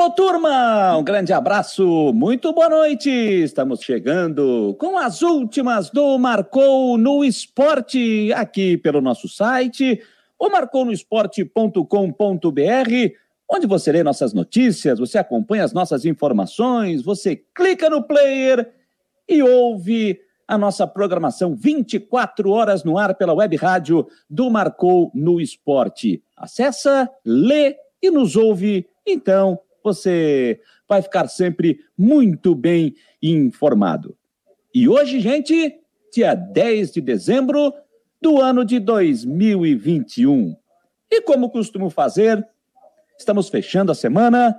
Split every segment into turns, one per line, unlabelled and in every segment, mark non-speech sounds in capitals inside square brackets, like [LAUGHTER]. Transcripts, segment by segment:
Alô, turma! Um grande abraço, muito boa noite! Estamos chegando com as últimas do Marcou no Esporte, aqui pelo nosso site, o marcounoesporte.com.br, onde você lê nossas notícias, você acompanha as nossas informações, você clica no player e ouve a nossa programação 24 horas no ar pela web rádio do Marcou no Esporte. Acessa, lê e nos ouve, então você vai ficar sempre muito bem informado. E hoje, gente, dia 10 de dezembro do ano de 2021. E como costumo fazer, estamos fechando a semana.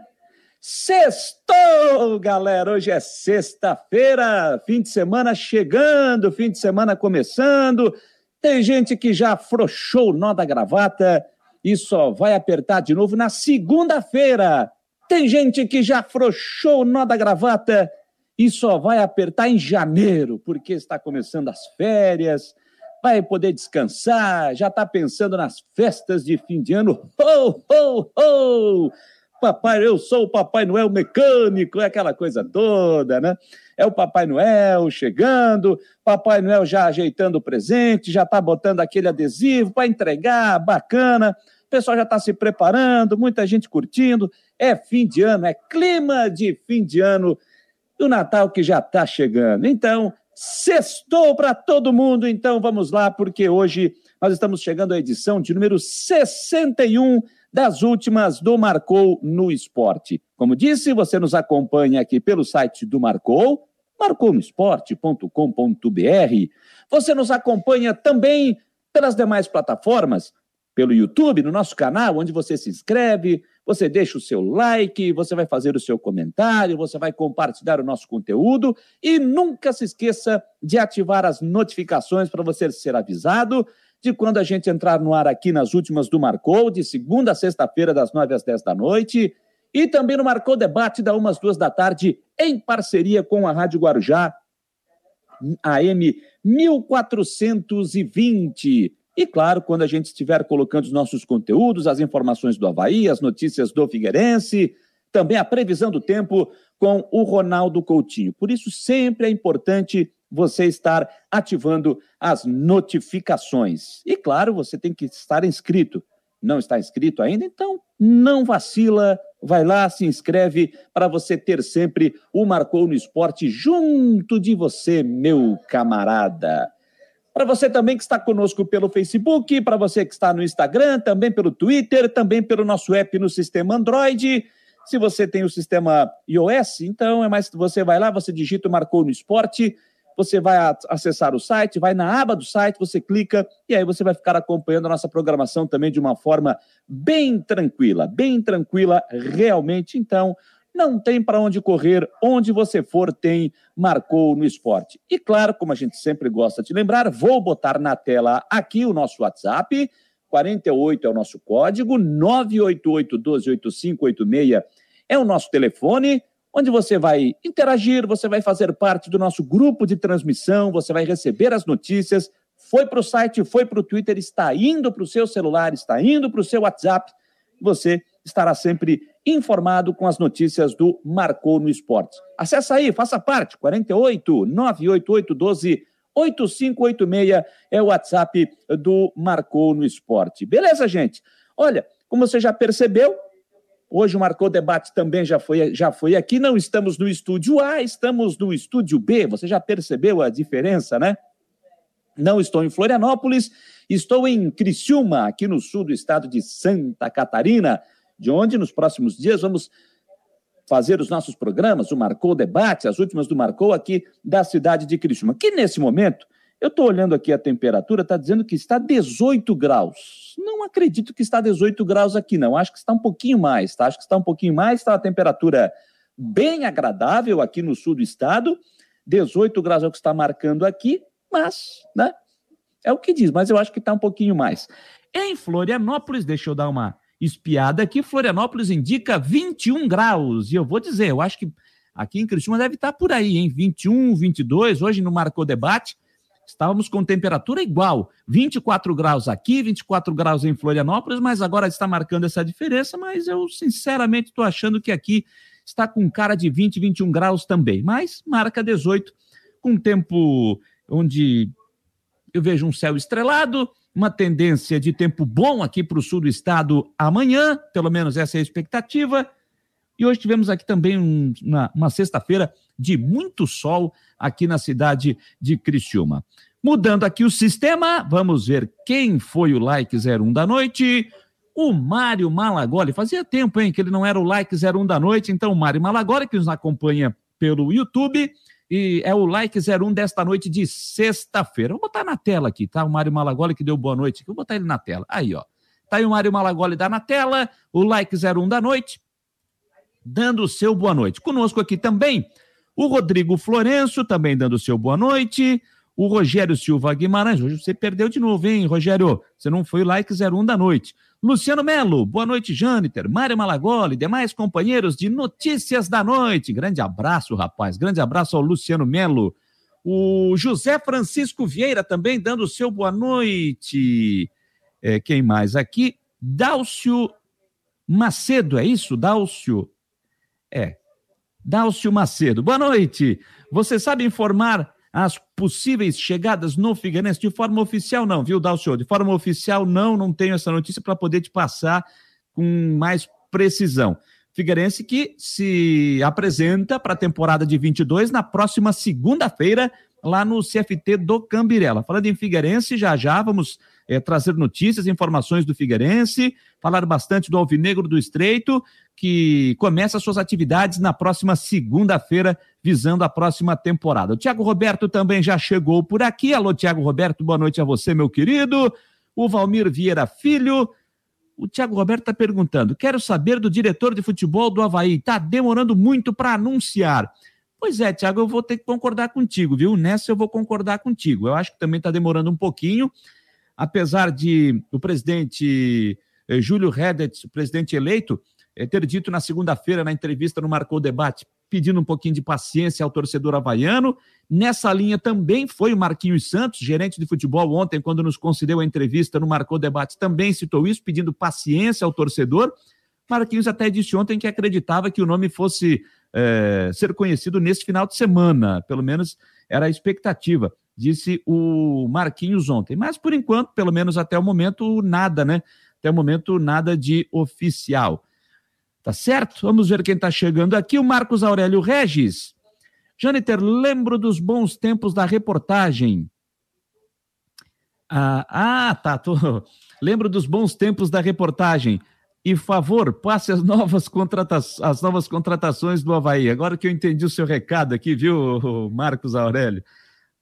Sextou, galera! Hoje é sexta-feira, fim de semana chegando, fim de semana começando. Tem gente que já afrouxou o nó da gravata e só vai apertar de novo na segunda-feira. Tem gente que já afrouxou o nó da gravata e só vai apertar em janeiro, porque está começando as férias, vai poder descansar, já está pensando nas festas de fim de ano. Ho, ho, ho! Papai, eu sou o Papai Noel mecânico, é aquela coisa toda, né? É o Papai Noel chegando, Papai Noel já ajeitando o presente, já está botando aquele adesivo para entregar, bacana pessoal já está se preparando, muita gente curtindo. É fim de ano, é clima de fim de ano do Natal que já está chegando. Então, sextou para todo mundo. Então, vamos lá, porque hoje nós estamos chegando à edição de número 61 das últimas do Marcou no Esporte. Como disse, você nos acompanha aqui pelo site do Marcou, marcounoesporte.com.br. Você nos acompanha também pelas demais plataformas, pelo YouTube, no nosso canal, onde você se inscreve, você deixa o seu like, você vai fazer o seu comentário, você vai compartilhar o nosso conteúdo e nunca se esqueça de ativar as notificações para você ser avisado de quando a gente entrar no ar aqui nas últimas do Marcou, de segunda a sexta-feira, das nove às dez da noite, e também no Marcou Debate, da umas duas da tarde, em parceria com a Rádio Guarujá, AM 1420. E claro, quando a gente estiver colocando os nossos conteúdos, as informações do Havaí, as notícias do Figueirense, também a previsão do tempo com o Ronaldo Coutinho. Por isso, sempre é importante você estar ativando as notificações. E claro, você tem que estar inscrito. Não está inscrito ainda? Então, não vacila, vai lá, se inscreve para você ter sempre o Marcou no Esporte junto de você, meu camarada. Para você também que está conosco pelo Facebook, para você que está no Instagram, também pelo Twitter, também pelo nosso app no sistema Android. Se você tem o sistema iOS, então é mais você vai lá, você digita Marcou no Esporte, você vai acessar o site, vai na aba do site, você clica e aí você vai ficar acompanhando a nossa programação também de uma forma bem tranquila, bem tranquila realmente. Então, não tem para onde correr, onde você for tem Marcou no Esporte. E claro, como a gente sempre gosta de lembrar, vou botar na tela aqui o nosso WhatsApp, 48 é o nosso código, 988 128586 é o nosso telefone, onde você vai interagir, você vai fazer parte do nosso grupo de transmissão, você vai receber as notícias, foi para o site, foi para o Twitter, está indo para o seu celular, está indo para o seu WhatsApp, você estará sempre informado com as notícias do Marcou no Esporte. Acesse aí, faça parte, 48 988 12 8586 é o WhatsApp do Marcou no Esporte. Beleza, gente? Olha, como você já percebeu, hoje o Marcou Debate também já foi, já foi aqui. Não estamos no estúdio A, estamos no estúdio B. Você já percebeu a diferença, né? Não estou em Florianópolis, estou em Criciúma, aqui no sul do estado de Santa Catarina de onde nos próximos dias vamos fazer os nossos programas, o Marcou Debate, as últimas do Marcou aqui da cidade de Criciúma, que nesse momento, eu estou olhando aqui a temperatura, está dizendo que está 18 graus. Não acredito que está 18 graus aqui, não. Acho que está um pouquinho mais, tá? Acho que está um pouquinho mais, está uma temperatura bem agradável aqui no sul do estado. 18 graus é o que está marcando aqui, mas, né? É o que diz, mas eu acho que está um pouquinho mais. Em Florianópolis, deixa eu dar uma espiada aqui, Florianópolis indica 21 graus. E eu vou dizer, eu acho que aqui em Criciúma deve estar por aí, hein? 21, 22. Hoje no Marcou Debate Estávamos com temperatura igual, 24 graus aqui, 24 graus em Florianópolis, mas agora está marcando essa diferença, mas eu sinceramente estou achando que aqui está com cara de 20, 21 graus também, mas marca 18, com tempo onde eu vejo um céu estrelado, uma tendência de tempo bom aqui para o sul do estado amanhã, pelo menos essa é a expectativa. E hoje tivemos aqui também um, uma, uma sexta-feira de muito sol aqui na cidade de Criciúma. Mudando aqui o sistema, vamos ver quem foi o like 01 da noite. O Mário Malagoli. Fazia tempo, hein, que ele não era o like 01 da noite. Então, o Mário Malagoli, que nos acompanha pelo YouTube, e é o like 01 desta noite de sexta-feira. Vou botar na tela aqui, tá? O Mário Malagoli que deu boa noite. Vou botar ele na tela. Aí, ó. Tá aí o Mário Malagoli dá na tela, o like 01 da noite, dando o seu boa noite. Conosco aqui também o Rodrigo Florenço, também dando o seu boa noite. O Rogério Silva Guimarães, hoje você perdeu de novo, hein, Rogério? Você não foi o like 01 da noite. Luciano Melo, boa noite, Jâniter, Mário Malagoli, demais companheiros de Notícias da Noite. Grande abraço, rapaz. Grande abraço ao Luciano Melo. O José Francisco Vieira também dando o seu boa noite. É, quem mais aqui? Dálcio Macedo, é isso? Dálcio? É. Dálcio Macedo. Boa noite. Você sabe informar as possíveis chegadas no Figueirense de forma oficial, não, viu, Dalcio? De forma oficial, não, não tenho essa notícia para poder te passar com mais precisão. Figueirense que se apresenta para a temporada de 22 na próxima segunda-feira, lá no CFT do Cambirela. Falando em Figueirense, já já vamos é, trazer notícias, informações do Figueirense, falar bastante do Alvinegro do Estreito, que começa suas atividades na próxima segunda-feira, visando a próxima temporada. O Tiago Roberto também já chegou por aqui. Alô, Tiago Roberto, boa noite a você, meu querido. O Valmir Vieira Filho. O Tiago Roberto está perguntando: quero saber do diretor de futebol do Havaí. Está demorando muito para anunciar. Pois é, Tiago, eu vou ter que concordar contigo, viu? Nessa eu vou concordar contigo. Eu acho que também está demorando um pouquinho, apesar de o presidente eh, Júlio Redet, presidente eleito, é, ter dito na segunda-feira, na entrevista no Marcou Debate, pedindo um pouquinho de paciência ao torcedor havaiano. Nessa linha também foi o Marquinhos Santos, gerente de futebol, ontem, quando nos concedeu a entrevista no Marcou Debate, também citou isso, pedindo paciência ao torcedor. Marquinhos até disse ontem que acreditava que o nome fosse é, ser conhecido nesse final de semana, pelo menos era a expectativa, disse o Marquinhos ontem. Mas por enquanto, pelo menos até o momento, nada, né? Até o momento, nada de oficial. Tá certo? Vamos ver quem está chegando aqui. O Marcos Aurélio Regis. Jâniter, lembro dos bons tempos da reportagem. Ah, ah tá. Tô... [LAUGHS] Lembro dos bons tempos da reportagem. E favor, passe as novas, contrata... as novas contratações do Havaí. Agora que eu entendi o seu recado aqui, viu, [LAUGHS] Marcos Aurélio?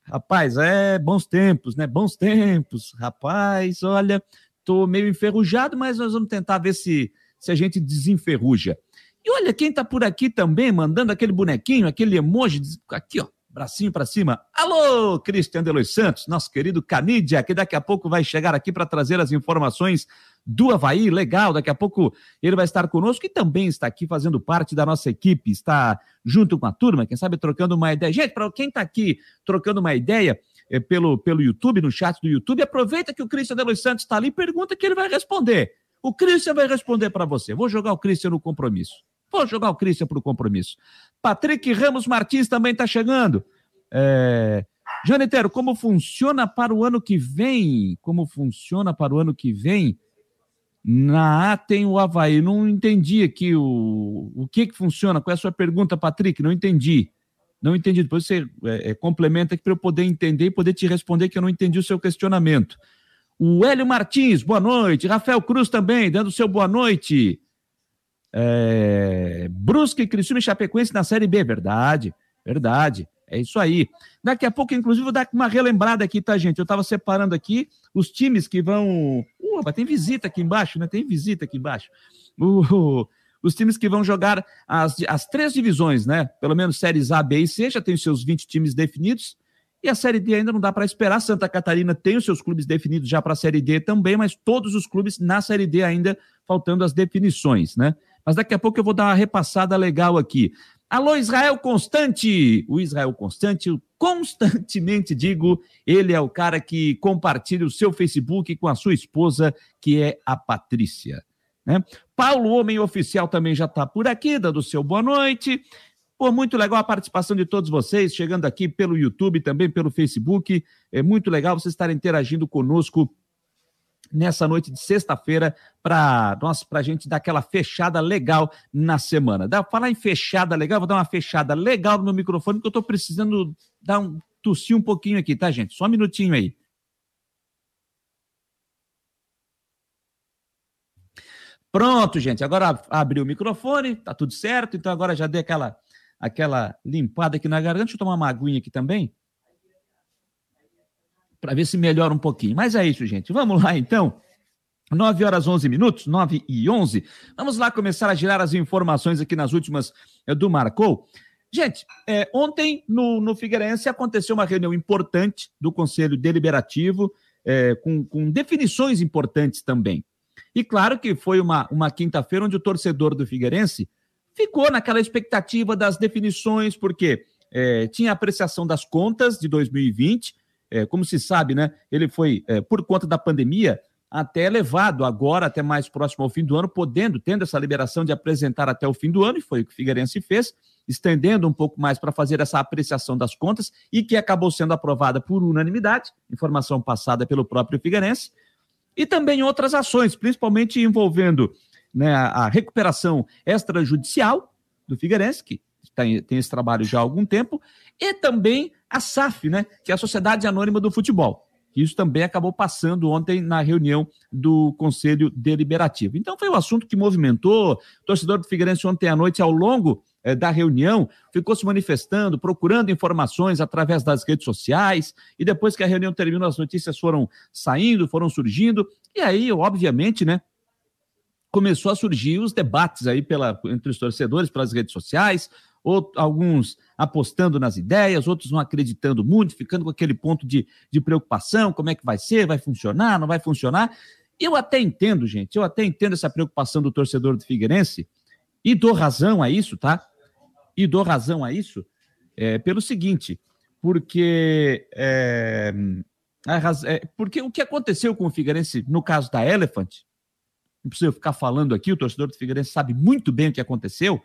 Rapaz, é bons tempos, né? Bons tempos. Rapaz, olha, tô meio enferrujado, mas nós vamos tentar ver se se a gente desenferruja. E olha quem está por aqui também, mandando aquele bonequinho, aquele emoji, aqui, ó, bracinho para cima. Alô, Cristian de Los Santos, nosso querido Canidia, que daqui a pouco vai chegar aqui para trazer as informações do Havaí, legal, daqui a pouco ele vai estar conosco e também está aqui fazendo parte da nossa equipe, está junto com a turma, quem sabe trocando uma ideia. Gente, para quem está aqui trocando uma ideia, pelo, pelo YouTube, no chat do YouTube, aproveita que o Cristian de Los Santos está ali pergunta que ele vai responder. O Christian vai responder para você. Vou jogar o Christian no compromisso. Vou jogar o Christian para o compromisso. Patrick Ramos Martins também está chegando. É... Janetero, como funciona para o ano que vem? Como funciona para o ano que vem? Na A tem o Havaí. Não entendi aqui o, o que, que funciona. Qual é a sua pergunta, Patrick? Não entendi. Não entendi. Depois você é, é, complementa aqui para eu poder entender e poder te responder que eu não entendi o seu questionamento. O Hélio Martins, boa noite. Rafael Cruz também, dando seu boa noite. É... Brusque, Criciúma e Chapecoense na Série B, verdade, verdade. É isso aí. Daqui a pouco, inclusive, vou dar uma relembrada aqui, tá, gente? Eu estava separando aqui os times que vão. Uh, tem visita aqui embaixo, né? Tem visita aqui embaixo. Uh, os times que vão jogar as, as três divisões, né? Pelo menos séries A, B e C, já tem os seus 20 times definidos. E a Série D ainda não dá para esperar. Santa Catarina tem os seus clubes definidos já para a Série D também, mas todos os clubes na Série D ainda faltando as definições, né? Mas daqui a pouco eu vou dar uma repassada legal aqui. Alô, Israel Constante! O Israel Constante, constantemente digo, ele é o cara que compartilha o seu Facebook com a sua esposa, que é a Patrícia. Né? Paulo, homem oficial, também já está por aqui, dando seu boa noite. Pô, muito legal a participação de todos vocês, chegando aqui pelo YouTube, também pelo Facebook. É muito legal vocês estarem interagindo conosco nessa noite de sexta-feira para nós para a gente dar aquela fechada legal na semana. Dá falar em fechada legal, vou dar uma fechada legal no meu microfone porque eu estou precisando dar um tossir um pouquinho aqui, tá, gente? Só um minutinho aí. Pronto, gente. Agora abriu o microfone, tá tudo certo. Então agora já dei aquela aquela limpada aqui na garganta. Deixa eu tomar uma aguinha aqui também para ver se melhora um pouquinho. Mas é isso, gente. Vamos lá, então. 9 horas 11 minutos, 9 e 11. Vamos lá começar a girar as informações aqui nas últimas é, do Marcou. Gente, é, ontem no, no Figueirense aconteceu uma reunião importante do Conselho Deliberativo, é, com, com definições importantes também. E claro que foi uma, uma quinta-feira onde o torcedor do Figueirense ficou naquela expectativa das definições, porque é, tinha a apreciação das contas de 2020, é, como se sabe, né? Ele foi, é, por conta da pandemia, até levado agora, até mais próximo ao fim do ano, podendo, tendo essa liberação de apresentar até o fim do ano, e foi o que o Figueirense fez, estendendo um pouco mais para fazer essa apreciação das contas, e que acabou sendo aprovada por unanimidade, informação passada pelo próprio Figueirense, e também outras ações, principalmente envolvendo né, a recuperação extrajudicial do Figueirense, que tem, tem esse trabalho já há algum tempo, e também a SAF, né, que é a Sociedade Anônima do Futebol. Isso também acabou passando ontem na reunião do Conselho Deliberativo. Então foi um assunto que movimentou. O torcedor do Figueirense ontem à noite, ao longo eh, da reunião, ficou se manifestando, procurando informações através das redes sociais. E depois que a reunião terminou, as notícias foram saindo, foram surgindo. E aí, obviamente, né, começou a surgir os debates aí pela, entre os torcedores, pelas redes sociais, ou alguns apostando nas ideias, outros não acreditando muito, ficando com aquele ponto de, de preocupação: como é que vai ser, vai funcionar, não vai funcionar. Eu até entendo, gente, eu até entendo essa preocupação do torcedor do Figueirense e dou razão a isso, tá? E dou razão a isso é, pelo seguinte, porque é, é, porque o que aconteceu com o Figueirense no caso da Elephant, não precisa ficar falando aqui, o torcedor do Figueirense sabe muito bem o que aconteceu.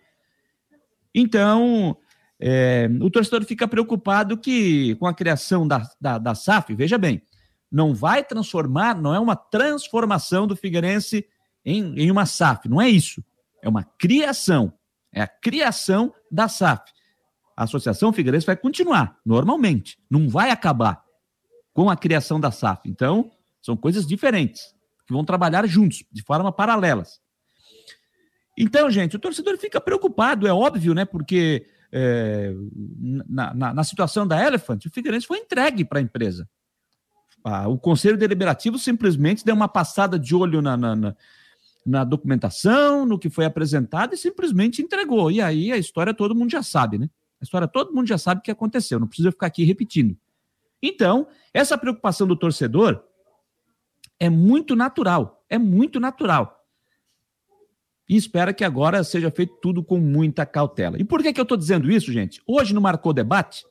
Então, é, o torcedor fica preocupado que com a criação da, da, da SAF, veja bem, não vai transformar, não é uma transformação do Figueirense em, em uma SAF, não é isso. É uma criação. É a criação da SAF. A Associação Figueirense vai continuar, normalmente, não vai acabar com a criação da SAF. Então, são coisas diferentes, que vão trabalhar juntos, de forma paralelas. Então, gente, o torcedor fica preocupado, é óbvio, né? Porque é, na, na, na, situação da Elephant, o Figueirense foi entregue para a empresa. Ah, o Conselho Deliberativo simplesmente deu uma passada de olho na, na, na, documentação, no que foi apresentado e simplesmente entregou. E aí a história todo mundo já sabe, né? A história todo mundo já sabe o que aconteceu, não precisa ficar aqui repetindo. Então, essa preocupação do torcedor é muito natural, é muito natural e espera que agora seja feito tudo com muita cautela. E por que, que eu estou dizendo isso, gente? Hoje no Marcou Debate,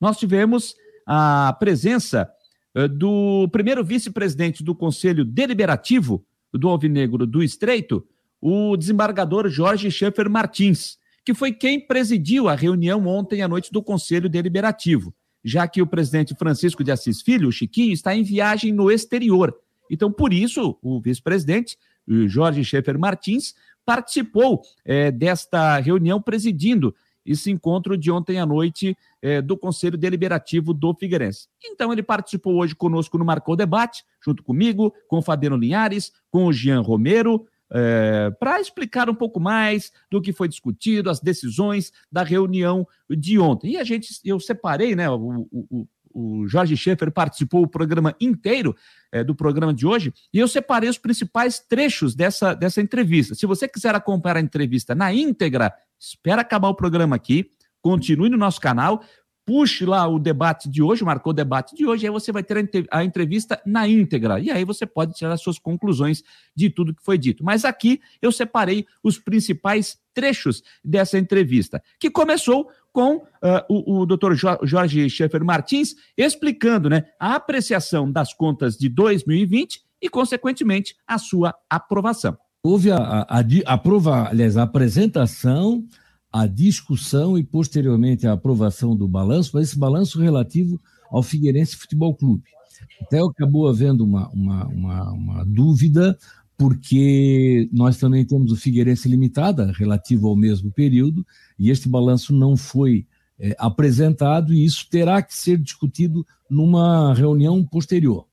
nós tivemos a presença uh, do primeiro vice-presidente do Conselho Deliberativo do Alvinegro do Estreito, o desembargador Jorge Schaeffer Martins, que foi quem presidiu a reunião ontem à noite do Conselho Deliberativo, já que o presidente Francisco de Assis Filho, o Chiquinho, está em viagem no exterior. Então, por isso, o vice-presidente Jorge Schaefer Martins, participou é, desta reunião presidindo esse encontro de ontem à noite é, do Conselho Deliberativo do Figueirense. Então ele participou hoje conosco no Marcou Debate, junto comigo, com o Fabiano Linhares, com o Jean Romero, é, para explicar um pouco mais do que foi discutido, as decisões da reunião de ontem. E a gente, eu separei, né, o, o, o Jorge Schaefer participou o programa inteiro é, do programa de hoje, e eu separei os principais trechos dessa, dessa entrevista. Se você quiser acompanhar a entrevista na íntegra, espera acabar o programa aqui, continue no nosso canal, puxe lá o debate de hoje, marcou o debate de hoje, aí você vai ter a entrevista na íntegra. E aí você pode tirar as suas conclusões de tudo que foi dito. Mas aqui eu separei os principais trechos dessa entrevista, que começou com uh, o, o doutor Jorge Schaefer Martins explicando né, a apreciação das contas de 2020 e, consequentemente, a sua aprovação.
Houve a, a, a, a, aliás, a apresentação a discussão e, posteriormente, a aprovação do balanço, mas esse balanço relativo ao Figueirense Futebol Clube. Até acabou havendo uma, uma, uma, uma dúvida, porque nós também temos o Figueirense Limitada, relativo ao mesmo período, e este balanço não foi é, apresentado, e isso terá que ser discutido numa reunião posterior.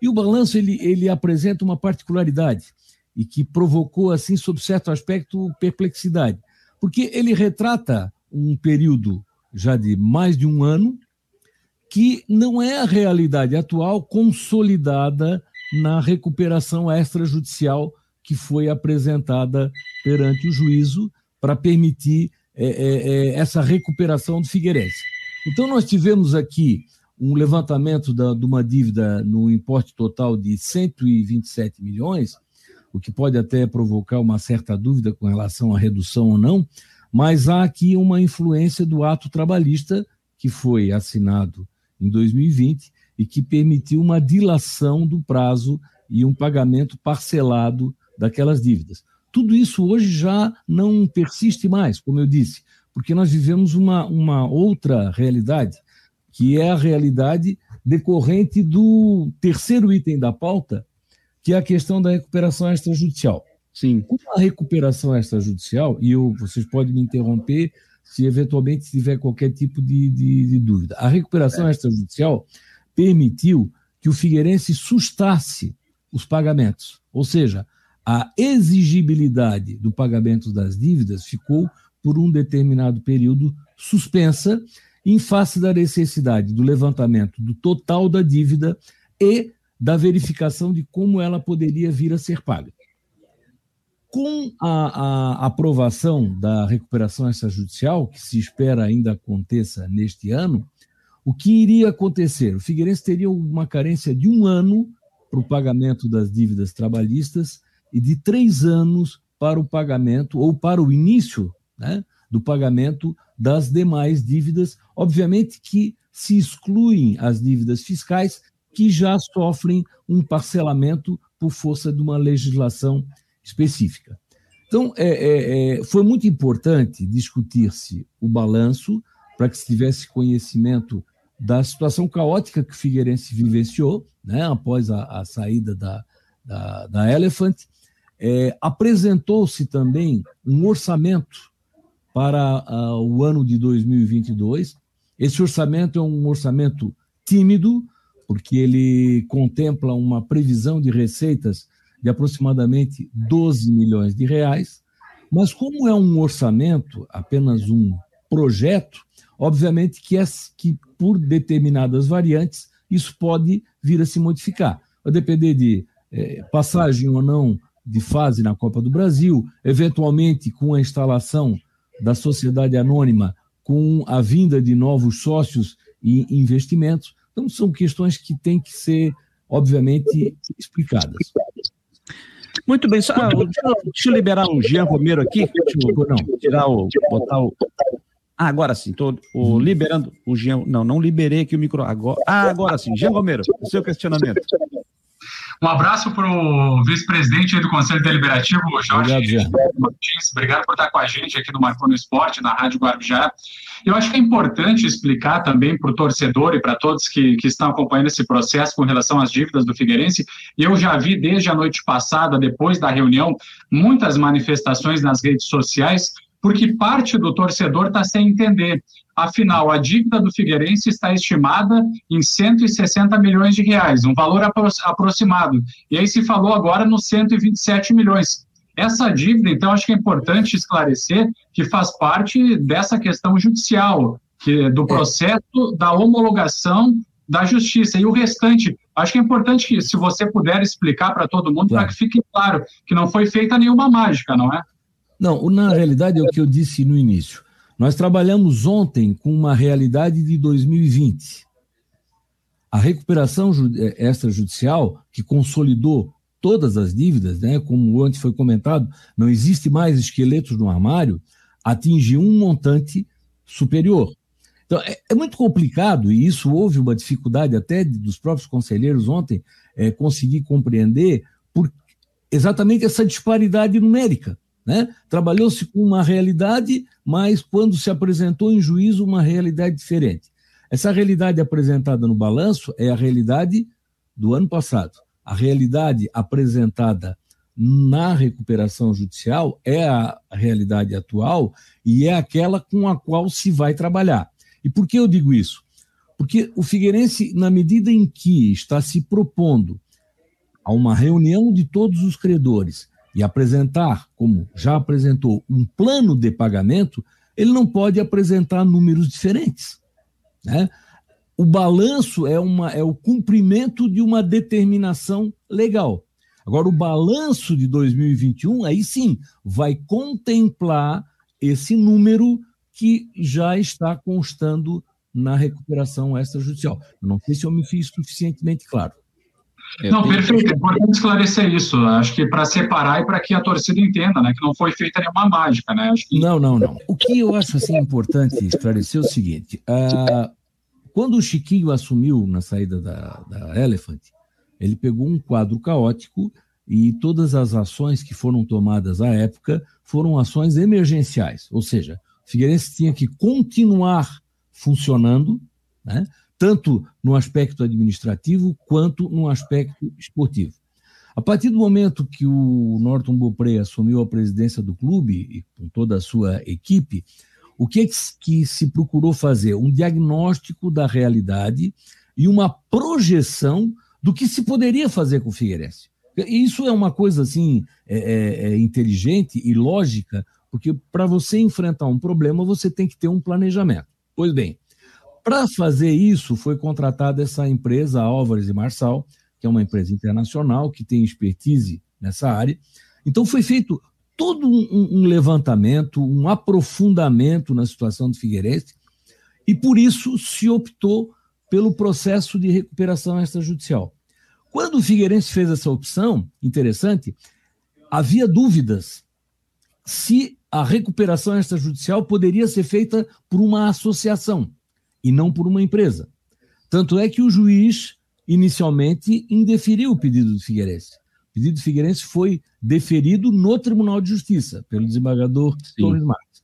E o balanço ele, ele apresenta uma particularidade, e que provocou, assim, sob certo aspecto, perplexidade porque ele retrata um período já de mais de um ano que não é a realidade atual consolidada na recuperação extrajudicial que foi apresentada perante o juízo para permitir é, é, é, essa recuperação do Figueirense. Então, nós tivemos aqui um levantamento da, de uma dívida no importe total de 127 milhões, o que pode até provocar uma certa dúvida com relação à redução ou não, mas há aqui uma influência do ato trabalhista que foi assinado em 2020 e que permitiu uma dilação do prazo e um pagamento parcelado daquelas dívidas. Tudo isso hoje já não persiste mais, como eu disse, porque nós vivemos uma, uma outra realidade, que é a realidade decorrente do terceiro item da pauta, que é a questão da recuperação extrajudicial. Sim. Com a recuperação extrajudicial, e eu, vocês podem me interromper se eventualmente tiver qualquer tipo de, de, de dúvida. A recuperação é. extrajudicial permitiu que o Figueirense sustasse os pagamentos, ou seja, a exigibilidade do pagamento das dívidas ficou por um determinado período suspensa em face da necessidade do levantamento do total da dívida e da verificação de como ela poderia vir a ser paga. Com a, a aprovação da recuperação extrajudicial, que se espera ainda aconteça neste ano, o que iria acontecer? O Figueirense teria uma carência de um ano para o pagamento das dívidas trabalhistas e de três anos para o pagamento ou para o início né, do pagamento das demais dívidas, obviamente que se excluem as dívidas fiscais que já sofrem um parcelamento por força de uma legislação específica. Então, é, é, é foi muito importante discutir-se o balanço para que se tivesse conhecimento da situação caótica que o Figueirense vivenciou né, após a, a saída da, da, da Elephant. É, Apresentou-se também um orçamento para uh, o ano de 2022. Esse orçamento é um orçamento tímido, porque ele contempla uma previsão de receitas de aproximadamente 12 milhões de reais, mas como é um orçamento, apenas um projeto, obviamente que, é, que por determinadas variantes isso pode vir a se modificar. Vai depender de é, passagem ou não de fase na Copa do Brasil, eventualmente com a instalação da sociedade anônima, com a vinda de novos sócios e investimentos. Então, são questões que têm que ser, obviamente, explicadas.
Muito bem, só, ah, deixa, deixa, eu liberar o Jean Romero aqui. Deixa eu não, tirar o. botar o. Ah, agora sim, estou liberando o Jean. Não, não liberei aqui o micro. Agora, ah, agora sim. Jean Romero, o seu questionamento.
Um abraço para o vice-presidente do Conselho Deliberativo, Jorge obrigado, Martins. Obrigado por estar com a gente aqui no Marconi Esporte, na Rádio Guarujá. Eu acho que é importante explicar também para o torcedor e para todos que, que estão acompanhando esse processo com relação às dívidas do Figueirense. Eu já vi desde a noite passada, depois da reunião, muitas manifestações nas redes sociais, porque parte do torcedor está sem entender. Afinal, a dívida do Figueirense está estimada em 160 milhões de reais, um valor aproximado. E aí se falou agora nos 127 milhões. Essa dívida, então, acho que é importante esclarecer que faz parte dessa questão judicial, que, do é. processo da homologação da justiça. E o restante, acho que é importante que, se você puder explicar para todo mundo, claro. para que fique claro que não foi feita nenhuma mágica, não é?
Não, na realidade é o que eu disse no início. Nós trabalhamos ontem com uma realidade de 2020. A recuperação eh, extrajudicial, que consolidou todas as dívidas, né, como antes foi comentado, não existe mais esqueletos no armário, atingiu um montante superior. Então, é, é, muito complicado, e isso houve uma dificuldade até dos próprios conselheiros ontem é, conseguir compreender por exatamente essa disparidade numérica. Né? Trabalhou-se com uma realidade, mas quando se apresentou em juízo, uma realidade diferente. Essa realidade apresentada no balanço é a realidade do ano passado. A realidade apresentada na recuperação judicial é a realidade atual e é aquela com a qual se vai trabalhar. E por que eu digo isso? Porque o Figueirense, na medida em que está se propondo a uma reunião de todos os credores e apresentar, como já apresentou, um plano de pagamento, ele não pode apresentar números diferentes. Né? O balanço é, uma, é o cumprimento de uma determinação legal. Agora, o balanço de 2021, aí sim, vai contemplar esse número que já está constando na recuperação extrajudicial. Eu não sei se eu me fiz suficientemente claro.
Não, perfeito. É importante esclarecer isso. Acho que para separar e para que a torcida entenda, né, que não foi feita nenhuma mágica, né? Que...
Não, não, não. O que eu acho assim importante esclarecer é o seguinte: uh, quando o Chiquinho assumiu na saída da, da Elephant, ele pegou um quadro caótico e todas as ações que foram tomadas à época foram ações emergenciais, ou seja, Figueirense tinha que continuar funcionando, né? Tanto no aspecto administrativo quanto no aspecto esportivo. A partir do momento que o Norton Beaupré assumiu a presidência do clube e com toda a sua equipe, o que, é que se procurou fazer? Um diagnóstico da realidade e uma projeção do que se poderia fazer com o Figueirense. Isso é uma coisa assim é, é, é inteligente e lógica, porque para você enfrentar um problema, você tem que ter um planejamento. Pois bem, para fazer isso, foi contratada essa empresa, Álvares e Marçal, que é uma empresa internacional que tem expertise nessa área. Então, foi feito todo um, um levantamento, um aprofundamento na situação do Figueirense, e por isso se optou pelo processo de recuperação extrajudicial. Quando o Figueirense fez essa opção, interessante, havia dúvidas se a recuperação extrajudicial poderia ser feita por uma associação e não por uma empresa. Tanto é que o juiz inicialmente indeferiu o pedido do Figueirense. O pedido do Figueirense foi deferido no Tribunal de Justiça pelo desembargador Torres Marques.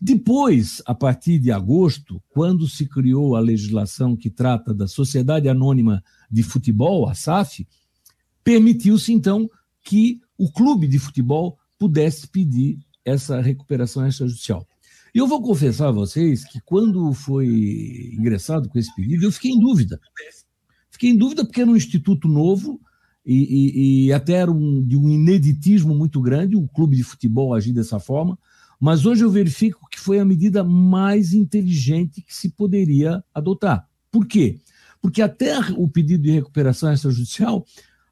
Depois, a partir de agosto, quando se criou a legislação que trata da Sociedade Anônima de Futebol, a SAF, permitiu-se então que o clube de futebol pudesse pedir essa recuperação extrajudicial. E eu vou confessar a vocês que quando foi ingressado com esse pedido, eu fiquei em dúvida. Fiquei em dúvida porque era um instituto novo e, e, e até era um, de um ineditismo muito grande o clube de futebol agir dessa forma, mas hoje eu verifico que foi a medida mais inteligente que se poderia adotar. Por quê? Porque até o pedido de recuperação extrajudicial,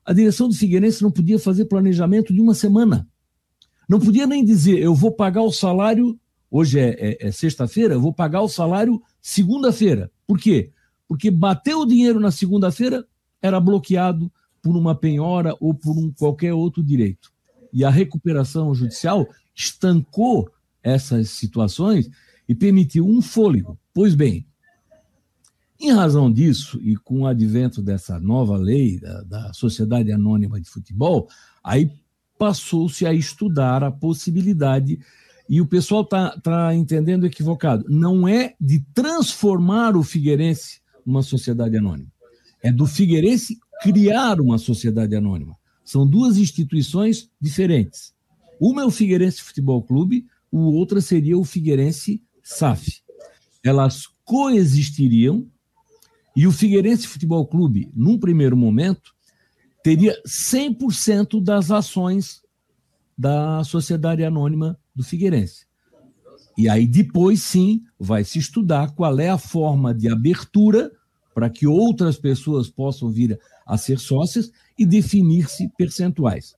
a direção do Figueirense não podia fazer planejamento de uma semana. Não podia nem dizer, eu vou pagar o salário, hoje é, é, é sexta-feira, eu vou pagar o salário segunda-feira. Por quê? Porque bateu o dinheiro na segunda-feira, era bloqueado por uma penhora ou por um qualquer outro direito. E a recuperação judicial estancou essas situações e permitiu um fôlego. Pois bem, em razão disso, e com o advento dessa nova lei da, da Sociedade Anônima de Futebol, aí passou-se a estudar a possibilidade, e o pessoal está tá entendendo equivocado, não é de transformar o Figueirense numa sociedade anônima. É do Figueirense criar uma sociedade anônima. São duas instituições diferentes. Uma é o Figueirense Futebol Clube, o outra seria o Figueirense SAF. Elas coexistiriam e o Figueirense Futebol Clube, num primeiro momento, teria 100% das ações da Sociedade Anônima do Figueirense. E aí depois sim vai se estudar qual é a forma de abertura para que outras pessoas possam vir a ser sócias e definir-se percentuais.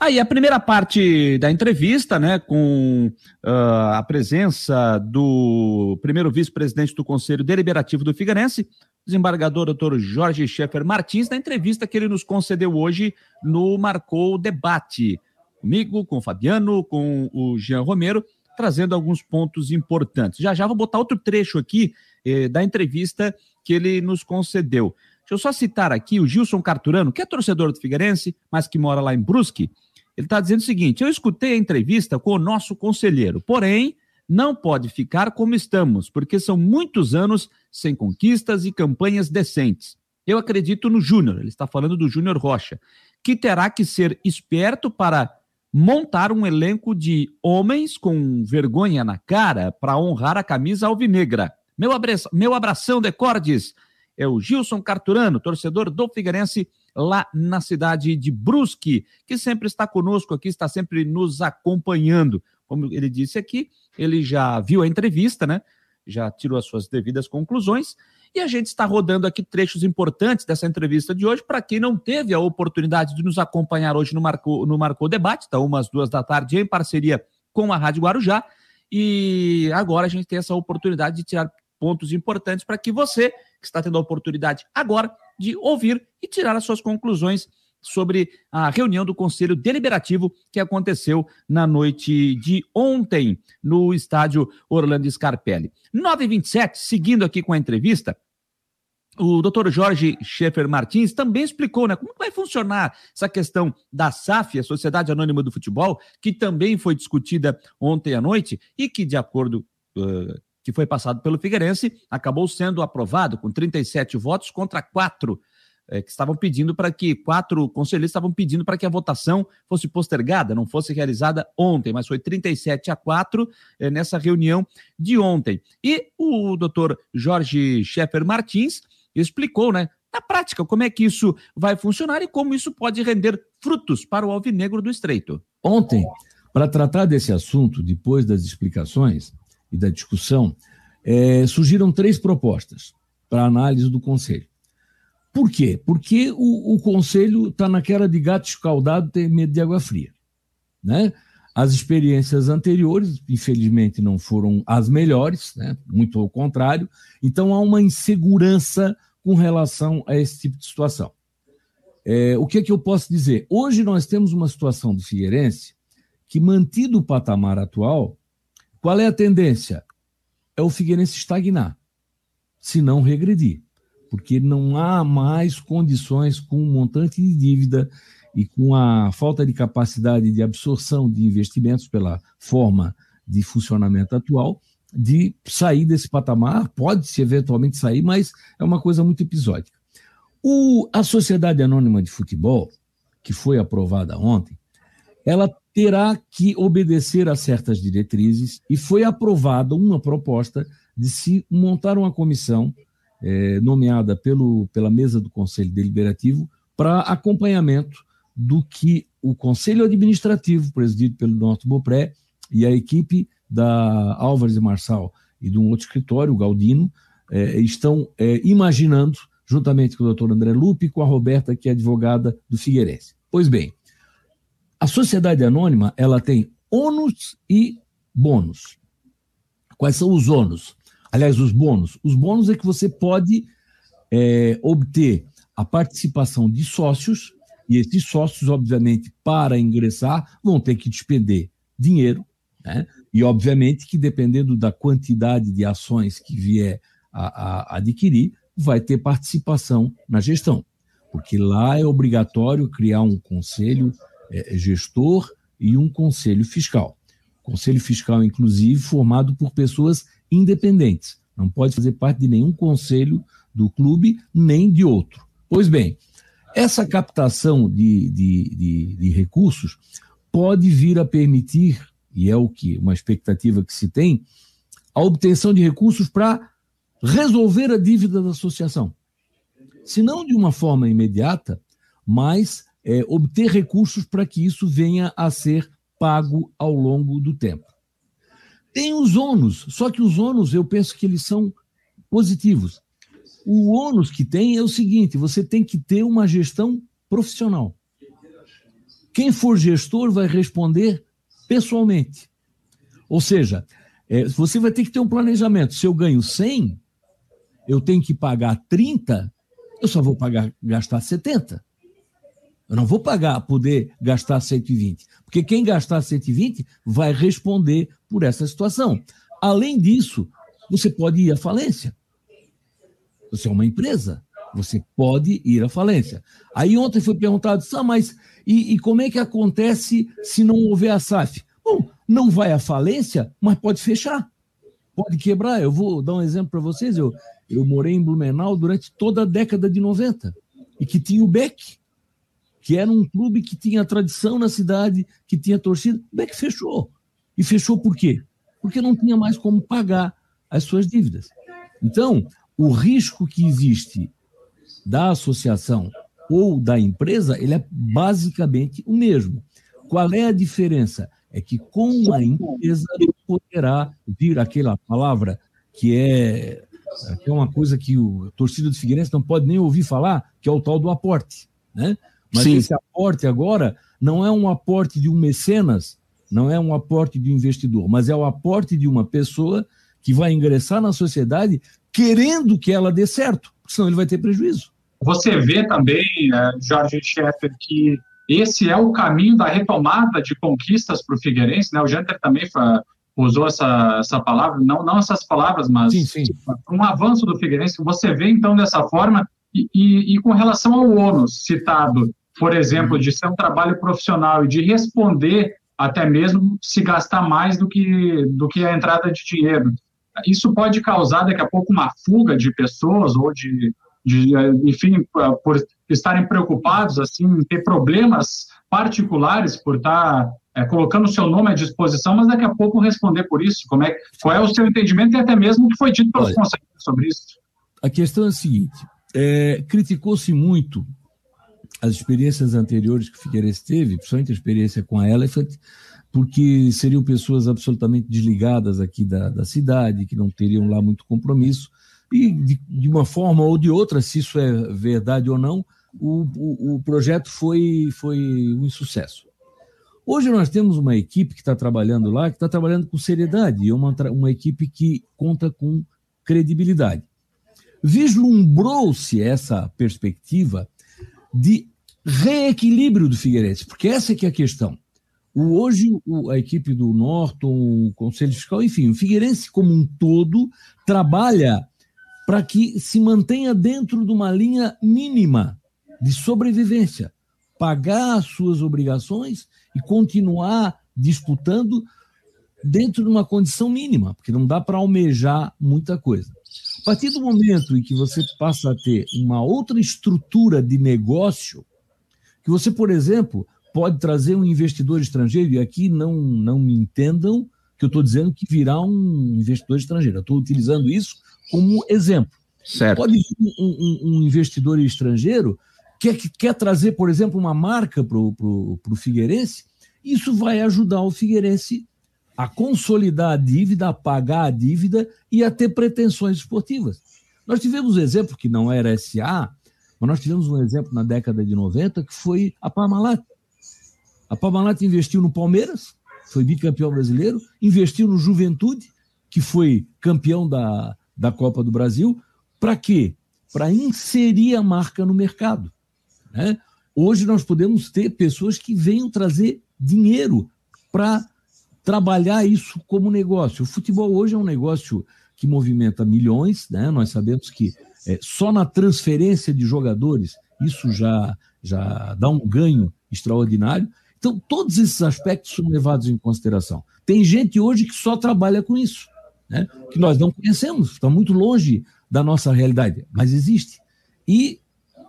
Aí a primeira parte da entrevista, né, com uh, a presença do primeiro vice-presidente do Conselho Deliberativo do Figueirense, desembargador doutor Jorge Schaeffer Martins, na entrevista que ele nos concedeu hoje no Marcou Debate. Comigo, com o Fabiano, com o Jean Romero, trazendo alguns pontos importantes. Já já vou botar outro trecho aqui eh, da entrevista que ele nos concedeu. Deixa eu só citar aqui o Gilson Carturano, que é torcedor do Figueirense, mas que mora lá em Brusque. Ele está dizendo o seguinte: eu escutei a entrevista com o nosso conselheiro, porém, não pode ficar como estamos, porque são muitos anos sem conquistas e campanhas decentes. Eu acredito no Júnior, ele está falando do Júnior Rocha, que terá que ser esperto para montar um elenco de homens com vergonha na cara para honrar a camisa alvinegra. Meu, abraço, meu abração, Decordes, é o Gilson Carturano, torcedor do Figueirense, lá na cidade de Brusque, que sempre está conosco aqui, está sempre nos acompanhando. Como ele disse aqui, ele já viu a entrevista, né? Já tirou as suas devidas conclusões e a gente está rodando aqui trechos importantes dessa entrevista de hoje. Para quem não teve a oportunidade de nos acompanhar hoje no Marcou, no Marcou Debate, está umas duas da tarde, em parceria com a Rádio Guarujá. E agora a gente tem essa oportunidade de tirar pontos importantes para que você, que está tendo a oportunidade agora de ouvir e tirar as suas conclusões sobre a reunião do Conselho Deliberativo que aconteceu na noite de ontem no estádio Orlando Scarpelli. 9h27, seguindo aqui com a entrevista, o doutor Jorge Schaefer Martins também explicou né, como vai funcionar essa questão da SAF, a Sociedade Anônima do Futebol, que também foi discutida ontem à noite e que, de acordo uh, que foi passado pelo Figueirense, acabou sendo aprovado com 37 votos contra quatro é, que estavam pedindo para que, quatro conselheiros estavam pedindo para que a votação fosse postergada, não fosse realizada ontem, mas foi 37 a 4 é, nessa reunião de ontem. E o doutor Jorge Schaeffer Martins explicou, né, na prática, como é que isso vai funcionar e como isso pode render frutos para o alvinegro do Estreito.
Ontem, para tratar desse assunto, depois das explicações e da discussão, é, surgiram três propostas para análise do Conselho. Por quê? Porque o, o conselho está naquela de gato escaldado ter medo de água fria. Né? As experiências anteriores, infelizmente, não foram as melhores, né? muito ao contrário. Então, há uma insegurança com relação a esse tipo de situação. É, o que, é que eu posso dizer? Hoje nós temos uma situação do Figueirense que, mantido o patamar atual, qual é a tendência? É o Figueirense estagnar, se não regredir porque não há mais condições com o montante de dívida e com a falta de capacidade de absorção de investimentos pela forma de funcionamento atual, de sair desse patamar. Pode-se eventualmente sair, mas é uma coisa muito episódica. O, a Sociedade Anônima de Futebol, que foi aprovada ontem, ela terá que obedecer a certas diretrizes e foi aprovada uma proposta de se montar uma comissão é, nomeada pelo, pela mesa do Conselho Deliberativo para acompanhamento do que o Conselho Administrativo, presidido pelo Norte Bopré, e a equipe da Álvares e Marçal e de um outro escritório, o Galdino, é, estão é, imaginando, juntamente com o doutor André Lupe e com a Roberta, que é advogada do Figueirense. Pois bem, a sociedade anônima ela tem ônus e bônus. Quais são os ônus? Aliás, os bônus. Os bônus é que você pode é, obter a participação de sócios, e esses sócios, obviamente, para ingressar, vão ter que despender dinheiro, né? e obviamente que dependendo da quantidade de ações que vier a, a adquirir, vai ter participação na gestão, porque lá é obrigatório criar um conselho é, gestor e um conselho fiscal. Conselho fiscal, inclusive, formado por pessoas independentes. Não pode fazer parte de nenhum conselho do clube, nem de outro. Pois bem, essa captação de, de, de, de recursos pode vir a permitir, e é o que uma expectativa que se tem, a obtenção de recursos para resolver a dívida da associação. Se não de uma forma imediata, mas é, obter recursos para que isso venha a ser pago ao longo do tempo. Tem os ônus, só que os ônus eu penso que eles são positivos. O ônus que tem é o seguinte: você tem que ter uma gestão profissional. Quem for gestor vai responder pessoalmente. Ou seja, é, você vai ter que ter um planejamento. Se eu ganho 100, eu tenho que pagar 30, eu só vou pagar gastar 70. Eu não vou pagar, poder gastar 120. Porque quem gastar 120 vai responder por essa situação. Além disso, você pode ir à falência. Você é uma empresa, você pode ir à falência. Aí ontem foi perguntado, mas e, e como é que acontece se não houver a SAF? Bom, não vai à falência, mas pode fechar, pode quebrar. Eu vou dar um exemplo para vocês. Eu, eu morei em Blumenau durante toda a década de 90 e que tinha o Beck, que era um clube que tinha tradição na cidade, que tinha torcida. O Beck fechou. E fechou por quê? Porque não tinha mais como pagar as suas dívidas. Então, o risco que existe da associação ou da empresa, ele é basicamente o mesmo. Qual é a diferença? É que com a empresa poderá vir aquela palavra que é, que é uma coisa que o torcedor do Figueirense não pode nem ouvir falar, que é o tal do aporte. Né? Mas Sim. esse aporte agora não é um aporte de um mecenas, não é um aporte de um investidor, mas é o aporte de uma pessoa que vai ingressar na sociedade querendo que ela dê certo, senão ele vai ter prejuízo.
Você vê também, é, Jorge Scheffer, que esse é o caminho da retomada de conquistas para o Figueirense, né? O Janter também usou essa, essa palavra, não, não essas palavras, mas sim, sim. um avanço do Figueirense. Você vê, então, dessa forma, e, e, e com relação ao ônus citado, por exemplo, de ser um trabalho profissional e de responder até mesmo se gastar mais do que, do que a entrada de dinheiro. Isso pode causar daqui a pouco uma fuga de pessoas ou de, de enfim, por estarem preocupados assim, em ter problemas particulares por estar é, colocando o seu nome à disposição, mas daqui a pouco responder por isso. Como é, qual é o seu entendimento e até mesmo o que foi dito pelos Olha, conselheiros sobre isso?
A questão é a seguinte: é, criticou-se muito as experiências anteriores que o teve, principalmente a experiência com a Elephant, porque seriam pessoas absolutamente desligadas aqui da, da cidade, que não teriam lá muito compromisso, e de, de, uma forma ou de outra, se isso é verdade ou não, o, o, o projeto foi, foi um insucesso. Hoje nós temos uma equipe que está trabalhando lá, que está trabalhando com seriedade, e uma, uma equipe que conta com credibilidade. Vislumbrou-se essa perspectiva de reequilíbrio do Figueirense, porque essa é que é a questão. O, hoje, o, a equipe do Norton, o Conselho Fiscal, enfim, o Figueirense como um todo trabalha para que se mantenha dentro de uma linha mínima de sobrevivência, pagar as suas obrigações e continuar disputando dentro de uma condição mínima, porque não dá para almejar muita coisa. A partir do momento em que você passa a ter uma outra estrutura de negócio, que você, por exemplo, pode trazer um investidor estrangeiro, e aqui não, não me entendam que eu estou dizendo que virá um investidor estrangeiro. Eu estou utilizando isso como exemplo.
Certo.
Pode vir um, um, um investidor estrangeiro que quer, quer trazer, por exemplo, uma marca para o Figueirense, isso vai ajudar o Figueirense a consolidar a dívida, a pagar a dívida e a ter pretensões esportivas. Nós tivemos um exemplo que não era SA, mas nós tivemos um exemplo na década de 90 que foi a Parmalat. A Parmalat investiu no Palmeiras, foi bicampeão brasileiro, investiu no Juventude, que foi campeão da, da Copa do Brasil. Para quê? Para inserir a marca no mercado. Né? Hoje nós podemos ter pessoas que venham trazer dinheiro para trabalhar isso como negócio. O futebol hoje é um negócio que movimenta milhões, né? nós sabemos que é, só na transferência de jogadores isso já, já dá um ganho extraordinário. Então, todos esses aspectos são levados em consideração. Tem gente hoje que só trabalha com isso, né? que nós não conhecemos, está muito longe da nossa realidade, mas existe. E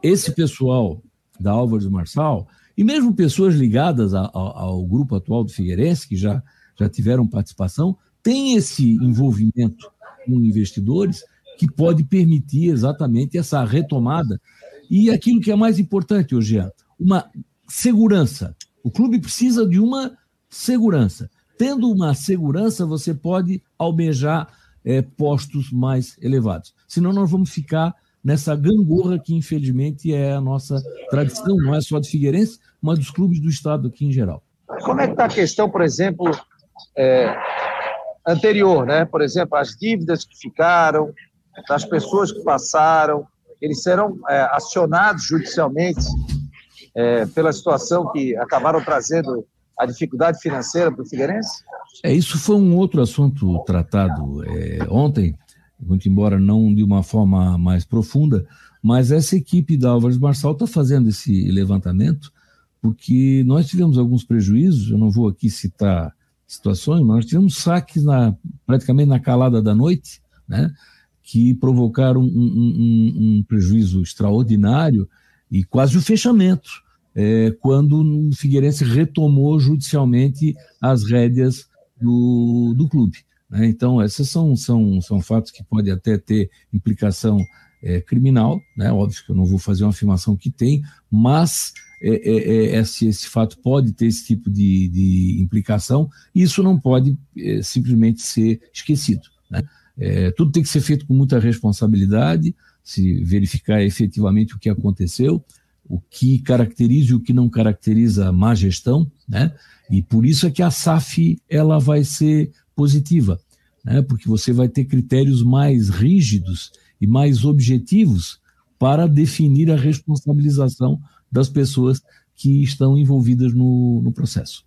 esse pessoal da Álvares Marçal, e mesmo pessoas ligadas a, a, ao grupo atual do Figueirense, que já, já tiveram participação, tem esse envolvimento com investidores que pode permitir exatamente essa retomada. E aquilo que é mais importante hoje, uma segurança. O clube precisa de uma segurança. Tendo uma segurança, você pode almejar é, postos mais elevados. Senão, nós vamos ficar nessa gangorra que, infelizmente, é a nossa tradição, não é só de Figueirense, mas dos clubes do Estado aqui em geral.
Como é que está a questão, por exemplo, é, anterior, né? Por exemplo, as dívidas que ficaram, das pessoas que passaram, eles serão é, acionados judicialmente é, pela situação que acabaram trazendo a dificuldade financeira para o Figueirense?
É, isso foi um outro assunto tratado é, ontem, muito embora não de uma forma mais profunda, mas essa equipe da Álvares Marçal está fazendo esse levantamento porque nós tivemos alguns prejuízos, eu não vou aqui citar situações, mas nós tivemos saques na, praticamente na calada da noite, né, que provocaram um, um, um prejuízo extraordinário e quase o fechamento, é, quando o Figueirense retomou judicialmente as rédeas do, do clube. Né? Então, esses são, são, são fatos que podem até ter implicação é, criminal, né? óbvio que eu não vou fazer uma afirmação que tem, mas é, é, é, esse, esse, fato pode ter esse tipo de, de implicação, e isso não pode é, simplesmente ser esquecido. Né? É, tudo tem que ser feito com muita responsabilidade, se verificar efetivamente o que aconteceu, o que caracteriza e o que não caracteriza a má gestão, né? E por isso é que a SAF ela vai ser positiva, né? Porque você vai ter critérios mais rígidos e mais objetivos para definir a responsabilização das pessoas que estão envolvidas no, no processo.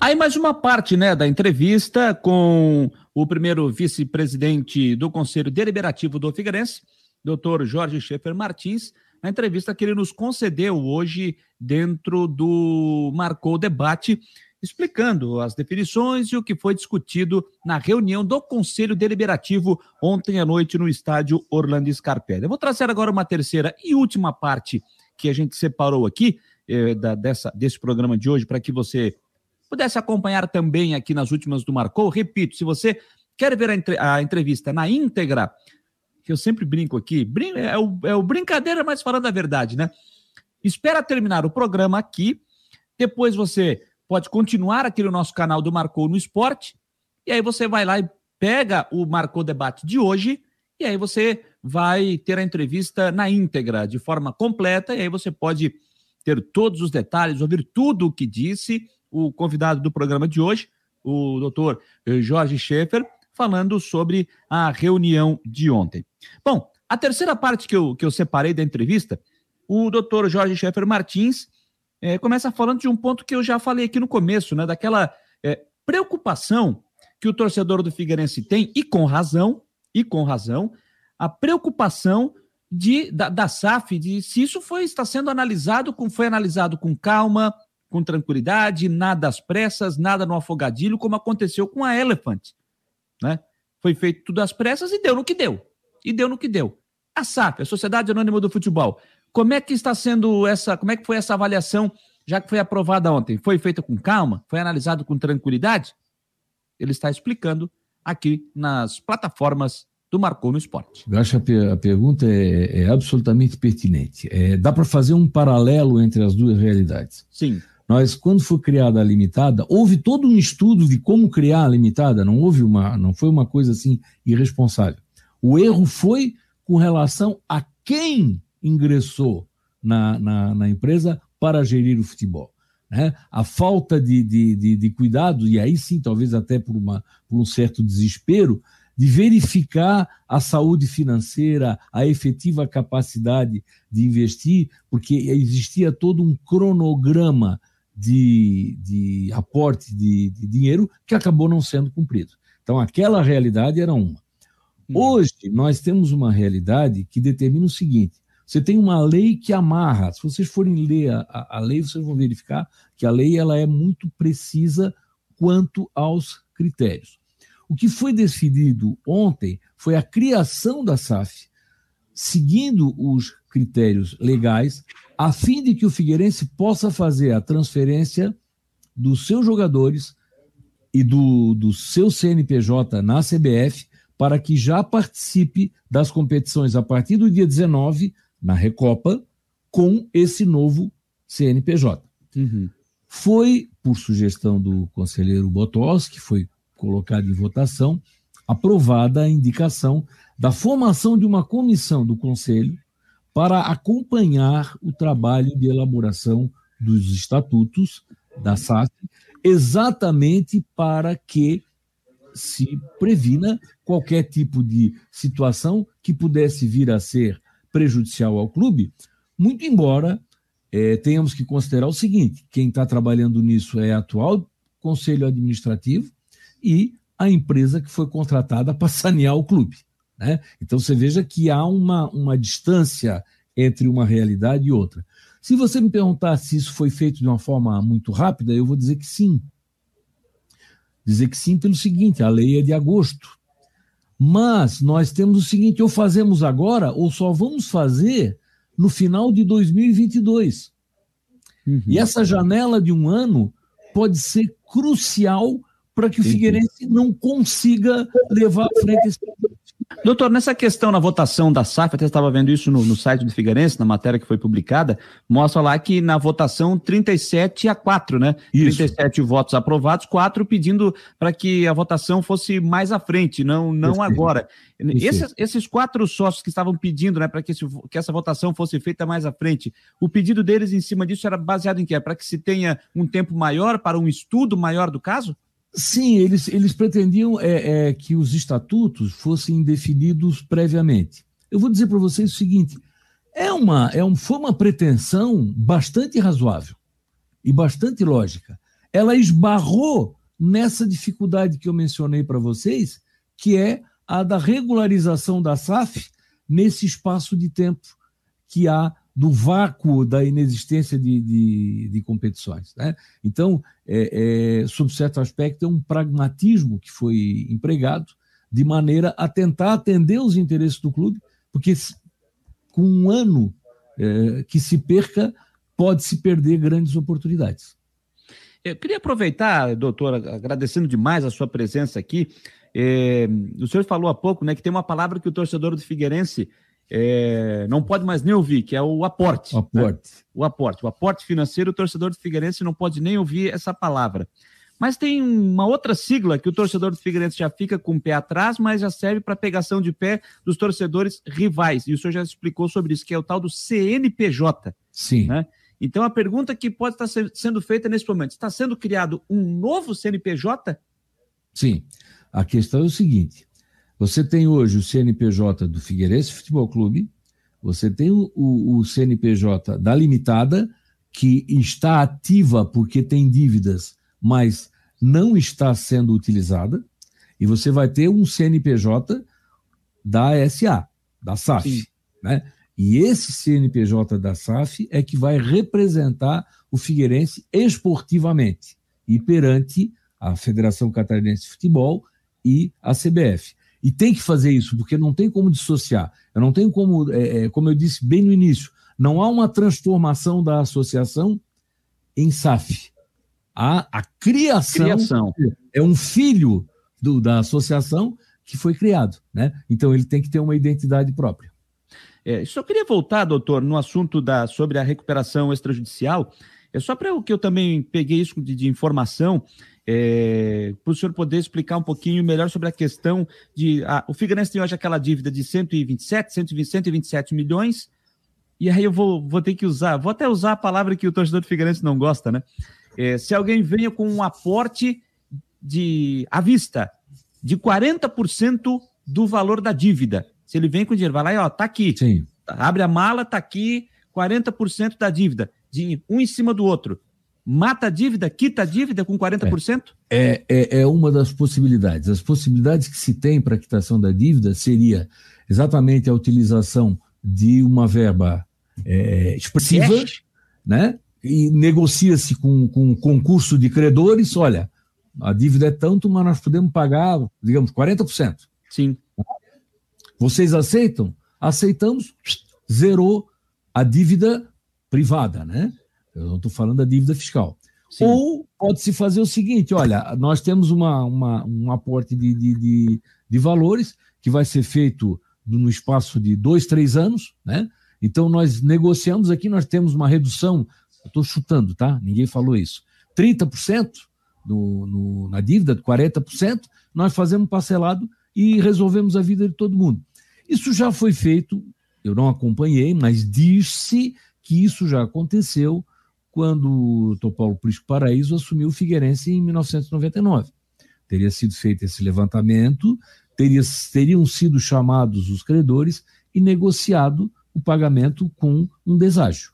Aí mais uma parte né, da entrevista com o primeiro vice-presidente do Conselho Deliberativo do Figueirense, doutor Jorge Schaefer Martins, na entrevista que ele nos concedeu hoje dentro do Marcou Debate, explicando as definições e o que foi discutido na reunião do Conselho Deliberativo ontem à noite no estádio Orlando Scarpelli. Eu vou trazer agora uma terceira e última parte que a gente separou aqui eh, da, dessa, desse programa de hoje para que você pudesse acompanhar também aqui nas últimas do Marcou. Repito, se você quer ver a, entre, a entrevista na íntegra, que eu sempre brinco aqui, brin é, o, é o brincadeira, mas falando a verdade, né? Espera terminar o programa aqui, depois você pode continuar aqui no nosso canal do Marcou no Esporte, e aí você vai lá e pega o Marcou Debate de hoje, e aí você vai ter a entrevista na íntegra, de forma completa, e aí você pode ter todos os detalhes, ouvir tudo o que disse o convidado do programa de hoje, o doutor Jorge Schaefer, falando sobre a reunião de ontem. Bom, a terceira parte que eu, que eu separei da entrevista, o doutor Jorge Schaefer Martins é, começa falando de um ponto que eu já falei aqui no começo, né? Daquela é, preocupação que o torcedor do Figueirense tem, e com razão, e com razão, a preocupação de, da, da SAF, de se isso foi, está sendo analisado, com, foi analisado com calma, com tranquilidade, nada às pressas, nada no afogadilho, como aconteceu com a Elephant. Né? Foi feito tudo às pressas e deu no que deu. E deu no que deu. A SAF, a Sociedade Anônima do Futebol, como é que está sendo essa, como é que foi essa avaliação, já que foi aprovada ontem? Foi feita com calma? Foi analisado com tranquilidade? Ele está explicando aqui nas plataformas do Marcou no Esporte.
Eu acho que a, pergunta é, é absolutamente pertinente. É, dá para fazer um paralelo entre as duas realidades.
Sim.
Nós, quando foi criada a limitada, houve todo um estudo de como criar a limitada, não houve uma, não foi uma coisa assim irresponsável. O erro foi com relação a quem ingressou na, na, na empresa para gerir o futebol. Né? A falta de, de, de, de, cuidado, e aí sim, talvez até por, uma, por um certo desespero, de verificar a saúde financeira, a efetiva capacidade de investir, porque existia todo um cronograma de, de aporte de, de dinheiro que acabou não sendo cumprido. Então, aquela realidade era uma. Hum. Hoje, nós temos uma realidade que determina o seguinte: você tem uma lei que amarra. Se vocês forem ler a, a, lei, vocês vão verificar que a lei ela é muito precisa quanto aos critérios. O que foi decidido ontem foi a criação da SAF, seguindo os critérios legais, a fim de que o Figueirense possa fazer a transferência dos seus jogadores e do, do seu CNPJ na CBF para que já participe das competições a partir do dia 19 na Recopa com esse novo CNPJ. Uhum. Foi, por sugestão do conselheiro Botós, que foi colocado em votação, aprovada a indicação da formação de uma comissão do Conselho para acompanhar o trabalho de elaboração dos estatutos da SAF, exatamente para que se previna qualquer tipo de situação que pudesse vir a ser prejudicial ao clube, muito embora é, tenhamos que considerar o seguinte: quem está trabalhando nisso é atual conselho administrativo e a empresa que foi contratada para sanear o clube. Né? Então você veja que há uma, uma distância entre uma realidade e outra. Se você me perguntar se isso foi feito de uma forma muito rápida, eu vou dizer que sim. Dizer que sim pelo seguinte: a lei é de agosto. Mas nós temos o seguinte: ou fazemos agora, ou só vamos fazer no final de 2022. Uhum. E essa janela de um ano pode ser crucial para que o Figueirense não consiga levar à frente esse
Doutor, nessa questão na votação da SAF, até estava vendo isso no, no, site do Figueirense, na matéria que foi publicada, mostra lá que na votação 37 a 4, né? Isso. 37 votos aprovados, 4 pedindo para que a votação fosse mais à frente, não, não agora. Esses, esses, quatro sócios que estavam pedindo né, para que, que, essa votação fosse feita mais à frente, o pedido deles em cima disso era baseado em quê? Para que se tenha um tempo maior para um estudo maior do caso?
Sim, eles, eles pretendiam é, é, que os estatutos fossem definidos previamente. Eu vou dizer para vocês o seguinte: é uma, é um, foi uma pretensão bastante razoável e bastante lógica. Ela esbarrou nessa dificuldade que eu mencionei para vocês, que é a da regularização da SAF nesse espaço de tempo que há do vácuo da inexistência de, de, de competições. Né? Então, é, é, sob certo aspecto, é um pragmatismo que foi empregado de maneira a tentar atender os interesses do clube, porque com um ano é, que se perca, pode-se perder grandes oportunidades.
Eu queria aproveitar, doutor, agradecendo demais a sua presença aqui. É, o senhor falou há pouco né, que tem uma palavra que o torcedor do Figueirense é, não pode mais nem ouvir, que é o aporte.
O aporte.
Né? O aporte. O aporte financeiro, o torcedor do Figueirense não pode nem ouvir essa palavra. Mas tem uma outra sigla que o torcedor do Figueirense já fica com o pé atrás, mas já serve para pegação de pé dos torcedores rivais. E o senhor já explicou sobre isso, que é o tal do CNPJ.
Sim.
Né? Então a pergunta que pode estar sendo feita nesse momento: está sendo criado um novo CNPJ?
Sim. A questão é o seguinte: você tem hoje o CNPJ do Figueirense Futebol Clube, você tem o, o, o CNPJ da Limitada, que está ativa porque tem dívidas, mas não está sendo utilizada, e você vai ter um CNPJ da SA, da SAF. Né? E esse CNPJ da SAF é que vai representar o Figueirense esportivamente e perante a Federação Catarinense de Futebol e a CBF. E tem que fazer isso, porque não tem como dissociar. Eu não tenho como, é, é, como eu disse bem no início, não há uma transformação da associação em SAF. Há a criação, criação. é um filho do, da associação que foi criado. Né? Então ele tem que ter uma identidade própria.
É, só queria voltar, doutor, no assunto da, sobre a recuperação extrajudicial. É só para o que eu também peguei isso de, de informação é, para o senhor poder explicar um pouquinho melhor sobre a questão de. Ah, o Figueirense tem hoje aquela dívida de 127, 120, 127 milhões, e aí eu vou, vou ter que usar, vou até usar a palavra que o torcedor do Figueirense não gosta, né? É, se alguém venha com um aporte de à vista de 40% do valor da dívida. Se ele vem com dinheiro, vai lá e ó, tá aqui.
Sim.
Abre a mala, tá aqui 40% da dívida, de um em cima do outro mata a dívida, quita a dívida com 40%?
É, é, é uma das possibilidades. As possibilidades que se tem para a quitação da dívida seria exatamente a utilização de uma verba é, expressiva, né? E negocia-se com, com um concurso de credores, olha, a dívida é tanto, mas nós podemos pagar, digamos, 40%.
Sim.
Vocês aceitam? Aceitamos, zerou a dívida privada, né? Eu não estou falando da dívida fiscal. Sim. Ou pode-se fazer o seguinte: olha, nós temos uma, uma um aporte de, de, de, de, valores que vai ser feito no espaço de dois, três anos, né? Então nós negociamos aqui, nós temos uma redução, estou chutando, tá? Ninguém falou isso. 30% no, no, na dívida, 40%, nós fazemos parcelado e resolvemos a vida de todo mundo. Isso já foi feito eu não acompanhei, mas disse que isso já aconteceu quando o Paulo Prisco Paraíso assumiu o Figueirense em 1999. Teria sido feito esse levantamento, teria, teriam sido chamados os credores e negociado o pagamento com um deságio.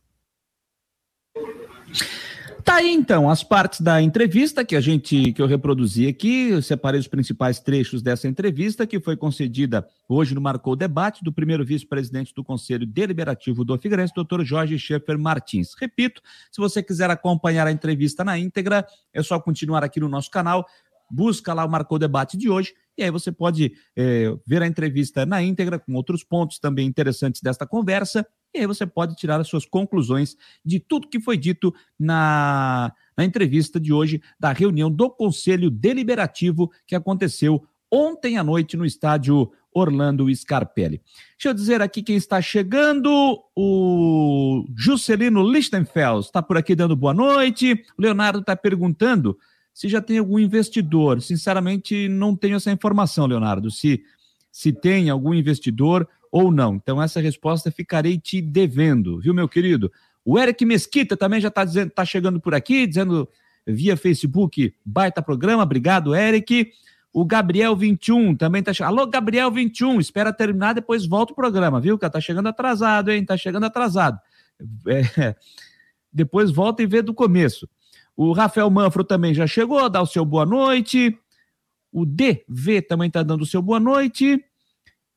Tá aí então as partes da entrevista que a gente que eu reproduzi aqui, eu separei os principais trechos dessa entrevista que foi concedida hoje no Marcou Debate do primeiro vice-presidente do Conselho Deliberativo do Figueirense, Dr. Jorge Schaefer Martins. Repito, se você quiser acompanhar a entrevista na íntegra, é só continuar aqui no nosso canal, busca lá o Marcou Debate de hoje e aí você pode é, ver a entrevista na íntegra, com outros pontos também interessantes desta conversa, e aí você pode tirar as suas conclusões de tudo que foi dito na, na entrevista de hoje da reunião do Conselho Deliberativo que aconteceu ontem à noite no estádio Orlando Scarpelli. Deixa eu dizer aqui quem está chegando, o Juscelino Lichtenfels está por aqui dando boa noite, o Leonardo está perguntando se já tem algum investidor. Sinceramente, não tenho essa informação, Leonardo, se, se tem algum investidor ou não. Então, essa resposta ficarei te devendo, viu, meu querido? O Eric Mesquita também já está tá chegando por aqui, dizendo via Facebook, baita programa, obrigado, Eric. O Gabriel 21 também está chegando. Alô, Gabriel 21, espera terminar, depois volta o programa, viu? Que tá chegando atrasado, hein? Tá chegando atrasado. É, [LAUGHS] depois volta e vê do começo. O Rafael Manfro também já chegou, dá o seu boa noite. O DV também está dando o seu boa noite.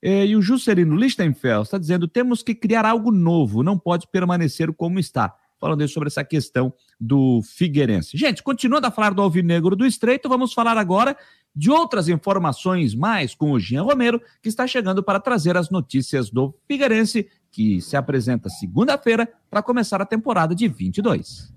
É, e o Juscelino Lichtenfeld está dizendo: temos que criar algo novo, não pode permanecer como está. Falando sobre essa questão do Figueirense. Gente, continuando a falar do Alvinegro do Estreito, vamos falar agora de outras informações mais com o Jean Romero, que está chegando para trazer as notícias do Figueirense, que se apresenta segunda-feira para começar a temporada de 22.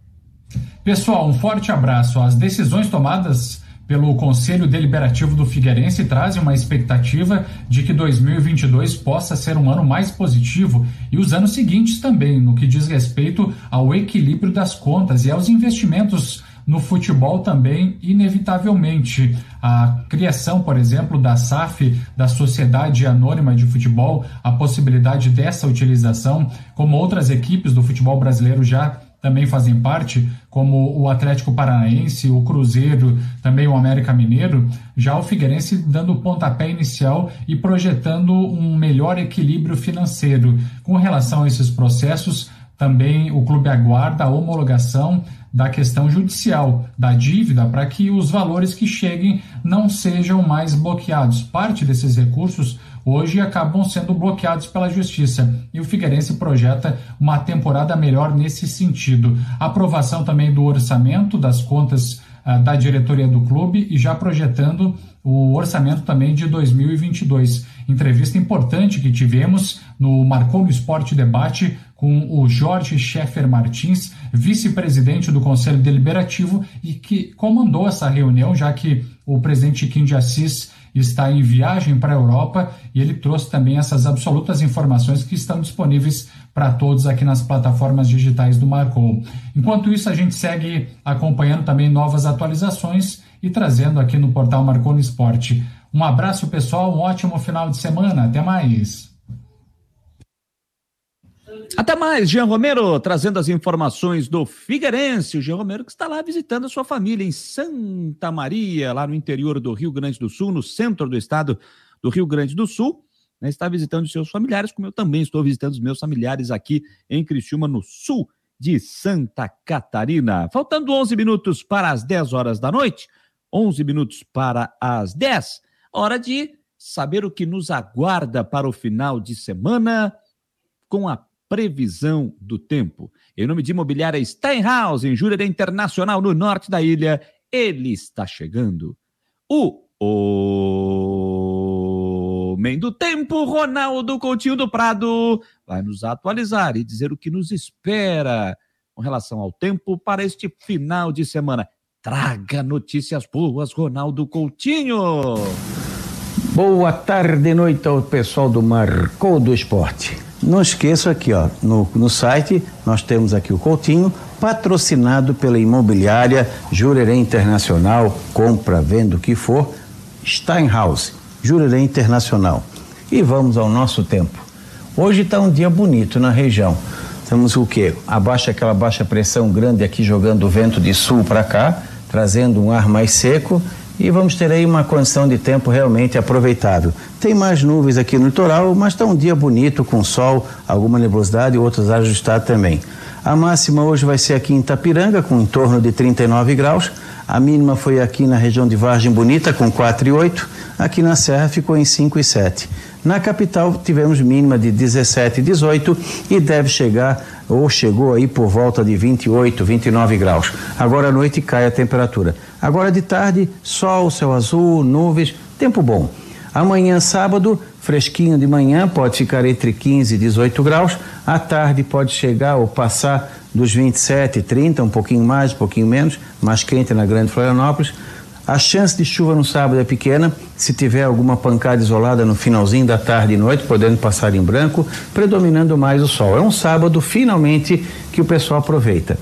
Pessoal, um forte abraço. As decisões tomadas pelo Conselho Deliberativo do Figueirense trazem uma expectativa de que 2022 possa ser um ano mais positivo e os anos seguintes também, no que diz respeito ao equilíbrio das contas e aos investimentos no futebol também, inevitavelmente. A criação, por exemplo, da SAF, da Sociedade Anônima de Futebol, a possibilidade dessa utilização, como outras equipes do futebol brasileiro já também fazem parte, como o Atlético Paranaense, o Cruzeiro, também o América Mineiro, já o Figueirense dando o pontapé inicial e projetando um melhor equilíbrio financeiro. Com relação a esses processos, também o clube aguarda a homologação da questão judicial da dívida para que os valores que cheguem não sejam mais bloqueados. Parte desses recursos hoje acabam sendo bloqueados pela justiça e o Figueirense projeta uma temporada melhor nesse sentido. Aprovação também do orçamento das contas uh, da diretoria do clube e já projetando o orçamento também de 2022. Entrevista importante que tivemos no Marcou no Esporte Debate com o Jorge Scheffer Martins, vice-presidente do Conselho Deliberativo e que comandou essa reunião, já que o presidente Kim de Assis está em viagem para a Europa e ele trouxe também essas absolutas informações que estão disponíveis para todos aqui nas plataformas digitais do Marcou. Enquanto isso, a gente segue acompanhando também novas atualizações e trazendo aqui no portal Marcou no Esporte. Um abraço, pessoal, um ótimo final de semana. Até mais.
Até mais, Jean Romero, trazendo as informações do Figueirense. O Jean Romero que está lá visitando a sua família em Santa Maria, lá no interior do Rio Grande do Sul, no centro do estado do Rio Grande do Sul. Né, está visitando seus familiares, como eu também estou visitando os meus familiares aqui em Criciúma, no sul de Santa Catarina. Faltando 11 minutos para as 10 horas da noite, 11 minutos para as 10, hora de saber o que nos aguarda para o final de semana com a previsão do tempo. Em nome de Imobiliária Steinhaus, em Jurerê Internacional, no norte da ilha, ele está chegando. O Homem do Tempo, Ronaldo Coutinho do Prado, vai nos atualizar e dizer o que nos espera com relação ao tempo para este final de semana. Traga notícias boas, Ronaldo Coutinho.
Boa tarde e noite ao pessoal do Marcou do Esporte. Não esqueça aqui, ó, no, no site nós temos aqui o Coutinho, patrocinado pela imobiliária Jurerê Internacional, compra, venda o que for, Steinhaus, Jurerê Internacional. E vamos ao nosso tempo. Hoje está um dia bonito na região. Temos o que? Abaixa aquela baixa pressão grande aqui jogando o vento de sul para cá, trazendo um ar mais seco e vamos ter aí uma condição de tempo realmente aproveitável. Tem mais nuvens aqui no litoral, mas está um dia bonito com sol, alguma nebulosidade e outras áreas também. A máxima hoje vai ser aqui em Itapiranga, com em torno de 39 graus. A mínima foi aqui na região de Vargem Bonita, com 4 e 8. Aqui na Serra ficou em 5 e 7. Na capital tivemos mínima de 17 e 18 e deve chegar ou chegou aí por volta de 28, 29 graus. Agora à noite cai a temperatura. Agora de tarde, sol, céu azul, nuvens, tempo bom. Amanhã, sábado, fresquinho de manhã, pode ficar entre 15 e 18 graus. À tarde pode chegar ou passar dos 27, 30, um pouquinho mais, um pouquinho menos, mais quente na Grande Florianópolis. A chance de chuva no sábado é pequena, se tiver alguma pancada isolada no finalzinho da tarde e noite, podendo passar em branco, predominando mais o sol. É um sábado, finalmente, que o pessoal aproveita.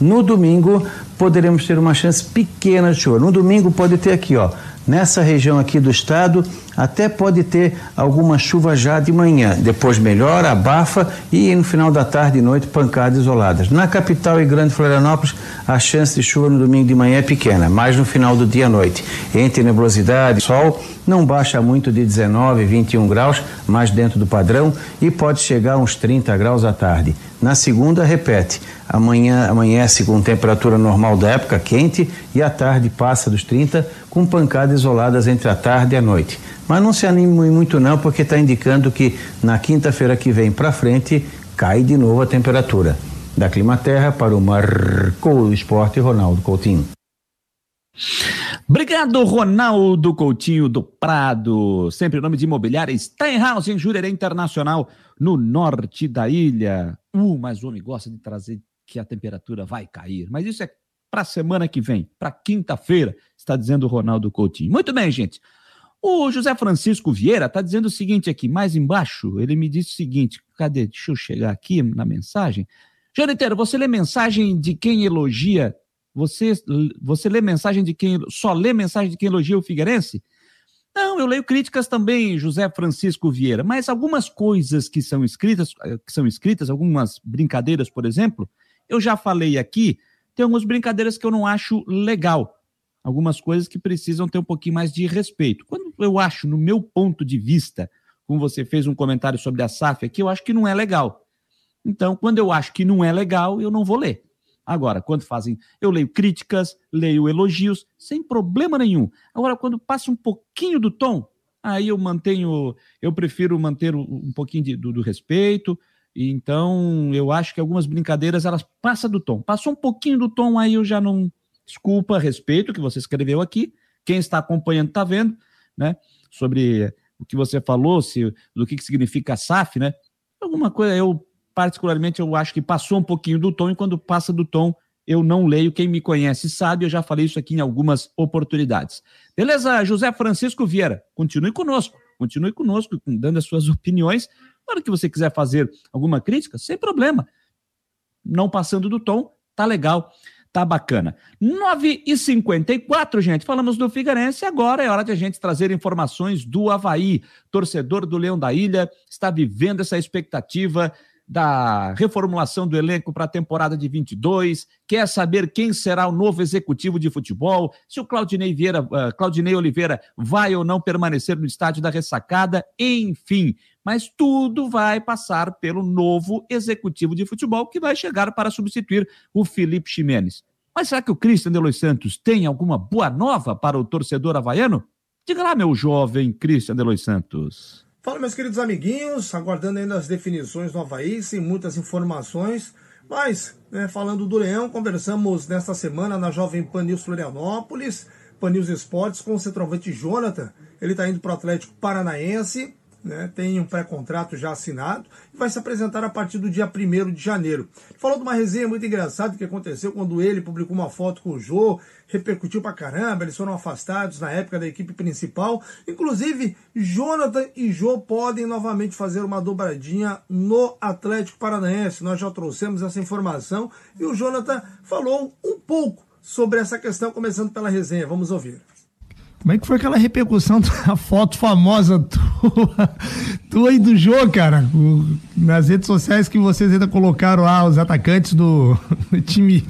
No domingo, poderemos ter uma chance pequena de chuva. No domingo, pode ter aqui, ó, Nessa região aqui do estado, até pode ter alguma chuva já de manhã, depois melhora, abafa e no final da tarde e noite pancadas isoladas. Na capital e Grande Florianópolis, a chance de chuva no domingo de manhã é pequena, mais no final do dia à noite. Entre nebulosidade e sol, não baixa muito de 19, 21 graus, mais dentro do padrão, e pode chegar a uns 30 graus à tarde. Na segunda, repete. Amanhã amanhece com temperatura normal da época, quente, e à tarde passa dos 30, com pancadas isoladas entre a tarde e a noite. Mas não se anime muito não, porque está indicando que na quinta-feira que vem para frente cai de novo a temperatura. Da Climaterra para o Marcou Esporte, Ronaldo Coutinho.
Obrigado, Ronaldo Coutinho do Prado. Sempre nome de imobiliária Steinhaus, em Jurerê Internacional, no norte da ilha. Uh, mas o homem gosta de trazer que a temperatura vai cair. Mas isso é para semana que vem, para quinta-feira, está dizendo o Ronaldo Coutinho. Muito bem, gente. O José Francisco Vieira está dizendo o seguinte aqui, mais embaixo, ele me disse o seguinte, cadê? Deixa eu chegar aqui na mensagem. Janeteiro, você lê mensagem de quem elogia você, você lê mensagem de quem. Só lê mensagem de quem elogia o Figueirense? Não, eu leio críticas também, José Francisco Vieira, mas algumas coisas que são escritas, eh, que são escritas, algumas brincadeiras, por exemplo, eu já falei aqui, tem algumas brincadeiras que eu não acho legal. Algumas coisas que precisam ter um pouquinho mais de respeito. Quando eu acho, no meu ponto de vista, como você fez um comentário sobre a SAF aqui, eu acho que não é legal. Então, quando eu acho que não é legal, eu não vou ler. Agora, quando fazem, eu leio críticas, leio elogios, sem problema nenhum. Agora, quando passa um pouquinho do tom, aí eu mantenho, eu prefiro manter um pouquinho de, do, do, respeito. Então, eu acho que algumas brincadeiras elas passam do tom. Passou um pouquinho do tom, aí eu já não. Desculpa, respeito o que você escreveu aqui. Quem está acompanhando está vendo, né? Sobre o que você falou, se, do que, que significa SAF, né? Alguma coisa, eu particularmente, eu acho que passou um pouquinho do tom, e quando passa do tom, eu não leio. Quem me conhece sabe, eu já falei isso aqui em algumas oportunidades. Beleza, José Francisco Vieira, continue conosco, continue conosco, dando as suas opiniões. Na hora que você quiser fazer alguma crítica, sem problema. Não passando do tom, tá legal, tá bacana. 9 e 54 gente, falamos do Figueirense, agora é hora de a gente trazer informações do Havaí. Torcedor do Leão da Ilha está vivendo essa expectativa da reformulação do elenco para a temporada de 22, quer saber quem será o novo executivo de futebol, se o Claudinei, Vieira, uh, Claudinei Oliveira vai ou não permanecer no estádio da ressacada, enfim. Mas tudo vai passar pelo novo executivo de futebol que vai chegar para substituir o Felipe Ximenes. Mas será que o Cristian de Los Santos tem alguma boa nova para o torcedor havaiano? Diga lá, meu jovem Cristian de Los Santos.
Fala, meus queridos amiguinhos, aguardando ainda as definições do Havaí, sem muitas informações, mas, né, falando do Leão, conversamos nesta semana na Jovem Pan News Florianópolis, Pan News Esportes, com o centroavante Jonathan, ele está indo para o Atlético Paranaense, né, tem um pré-contrato já assinado e vai se apresentar a partir do dia 1 de janeiro. Falou de uma resenha muito engraçada que aconteceu quando ele publicou uma foto com o Jô, repercutiu pra caramba, eles foram afastados na época da equipe principal. Inclusive, Jonathan e Jô podem novamente fazer uma dobradinha no Atlético Paranaense. Nós já trouxemos essa informação e o Jonathan falou um pouco sobre essa questão, começando pela resenha. Vamos ouvir.
Como é que foi aquela repercussão [LAUGHS] da foto famosa tua
Tu aí do jogo, cara, nas redes sociais que vocês ainda colocaram lá os atacantes do, do time [LAUGHS]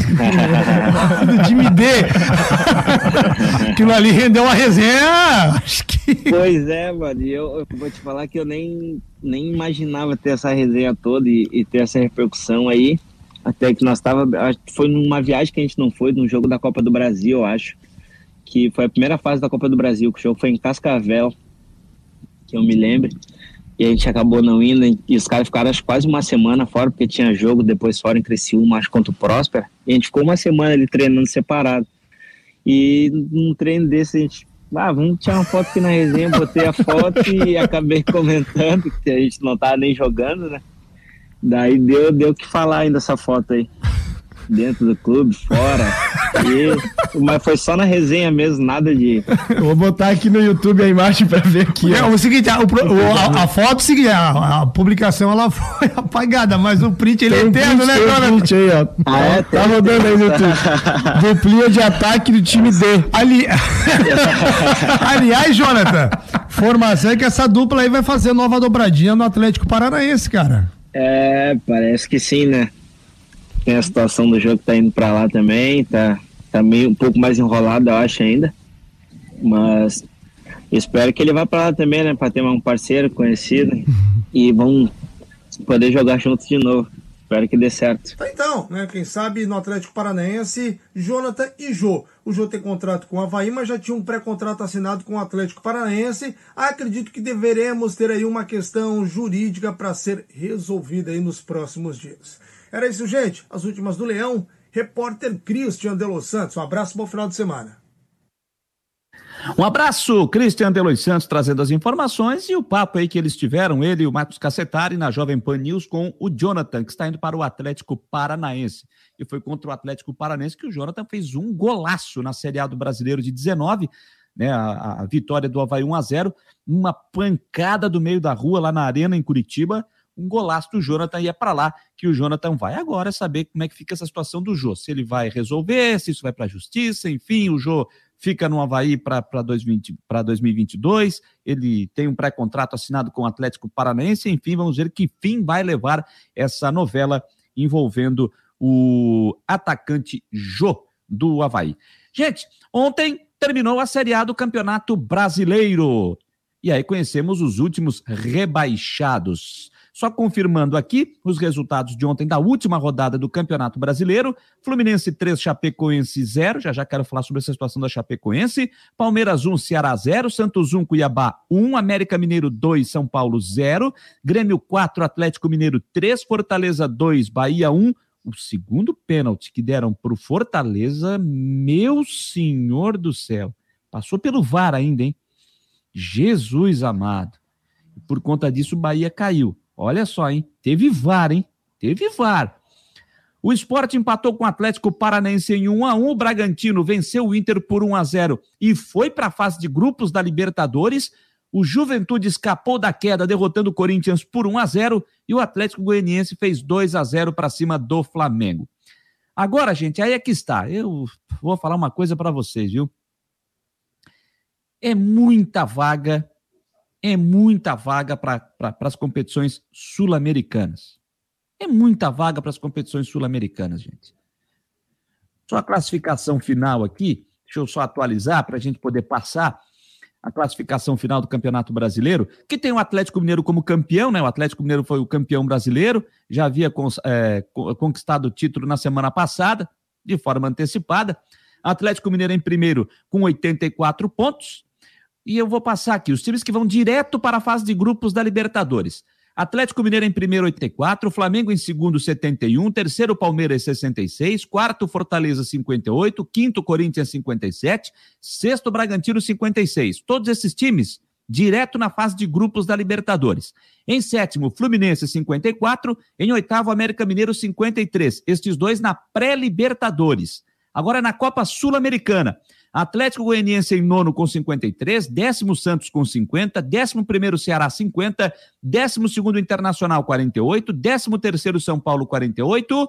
do time D. [LAUGHS] Aquilo ali rendeu uma resenha, acho que...
Pois é, mano, eu, eu, vou te falar que eu nem, nem imaginava ter essa resenha toda e, e ter essa repercussão aí. Até que nós tava, foi numa viagem que a gente não foi, num jogo da Copa do Brasil, eu acho. Que foi a primeira fase da Copa do Brasil, que o jogo foi em Cascavel, que eu me lembro e a gente acabou não indo, e os caras ficaram acho, quase uma semana fora, porque tinha jogo depois fora em Criciúma, acho contra o Próspera, e a gente ficou uma semana ali treinando separado. E num treino desse a gente, ah, vamos tirar uma foto aqui na resenha, botei a foto e [LAUGHS] acabei comentando que a gente não tava nem jogando, né? Daí deu deu que falar ainda essa foto aí dentro do clube, fora. E, mas foi só na resenha mesmo, nada de.
Eu vou botar aqui no YouTube a imagem para ver aqui. É, o seguinte, a, o, a, a foto, seguinte, a, a, publicação ela [LAUGHS] foi apagada, mas o print ele é eterno, né, Dona? Print aí, ó. Ah, é, tá rodando aí no YouTube. [LAUGHS] Duplinha de ataque do time D. Ali... [LAUGHS] Aliás, Jonathan, formação é que essa dupla aí vai fazer nova dobradinha no Atlético Paranaense, cara.
É, parece que sim, né? Tem a situação do jogo que tá indo para lá também, tá, tá meio um pouco mais enrolado, eu acho ainda. Mas espero que ele vá para lá também, né, para ter um parceiro conhecido e vamos poder jogar juntos de novo. Espero que dê certo.
Tá então, né? Quem sabe no Atlético Paranaense, Jonathan e Jô. O Jô tem contrato com o Havaí, mas já tinha um pré-contrato assinado com o Atlético Paranaense. Acredito que deveremos ter aí uma questão jurídica para ser resolvida aí nos próximos dias. Era isso, gente. As últimas do Leão. Repórter Christian de Los Santos. Um abraço, bom final de semana.
Um abraço, Cristian Delois Santos, trazendo as informações e o papo aí que eles tiveram, ele e o Marcos Cacetari, na Jovem Pan News, com o Jonathan, que está indo para o Atlético Paranaense. E foi contra o Atlético Paranaense que o Jonathan fez um golaço na Série A do Brasileiro de 19, né, a, a vitória do Havaí 1 a 0 uma pancada do meio da rua lá na Arena, em Curitiba, um golaço do Jonathan e é para lá que o Jonathan vai agora saber como é que fica essa situação do Jô, se ele vai resolver, se isso vai para a justiça, enfim, o Jô fica no Havaí para 2022, ele tem um pré-contrato assinado com o Atlético Paranaense, enfim, vamos ver que fim vai levar essa novela envolvendo o atacante Jô do Havaí. Gente, ontem terminou a Série A do Campeonato Brasileiro. E aí conhecemos os últimos rebaixados. Só confirmando aqui os resultados de ontem da última rodada do Campeonato Brasileiro: Fluminense 3, Chapecoense 0. Já já quero falar sobre essa situação da Chapecoense. Palmeiras 1, Ceará 0. Santos 1, Cuiabá 1. América Mineiro 2, São Paulo 0. Grêmio 4, Atlético Mineiro 3. Fortaleza 2, Bahia 1 o segundo pênalti que deram para o Fortaleza, meu senhor do céu, passou pelo VAR ainda, hein? Jesus amado. Por conta disso, o Bahia caiu. Olha só, hein? Teve VAR, hein? Teve VAR. O esporte empatou com o Atlético Paranaense em 1 a 1 O Bragantino venceu o Inter por 1 a 0 e foi para a fase de grupos da Libertadores. O Juventude escapou da queda, derrotando o Corinthians por 1 a 0 e o Atlético Goianiense fez 2 a 0 para cima do Flamengo. Agora, gente, aí é que está. Eu vou falar uma coisa para vocês, viu? É muita vaga é muita vaga para as competições sul-americanas. É muita vaga para as competições sul-americanas, gente. Só a classificação final aqui, deixa eu só atualizar para a gente poder passar a classificação final do Campeonato Brasileiro, que tem o Atlético Mineiro como campeão, né? O Atlético Mineiro foi o campeão brasileiro, já havia é, conquistado o título na semana passada, de forma antecipada. Atlético Mineiro em primeiro com 84 pontos, e eu vou passar aqui os times que vão direto para a fase de grupos da Libertadores. Atlético Mineiro em primeiro, 84, Flamengo em segundo, 71, terceiro, Palmeiras, 66, quarto, Fortaleza, 58, quinto, Corinthians, 57, sexto, Bragantino, 56. Todos esses times direto na fase de grupos da Libertadores. Em sétimo, Fluminense, 54, em oitavo, América Mineiro, 53. Estes dois na pré-Libertadores. Agora na Copa Sul-Americana. Atlético Goianiense em nono com 53, décimo Santos com 50, décimo primeiro Ceará 50, décimo segundo Internacional 48, décimo terceiro São Paulo 48,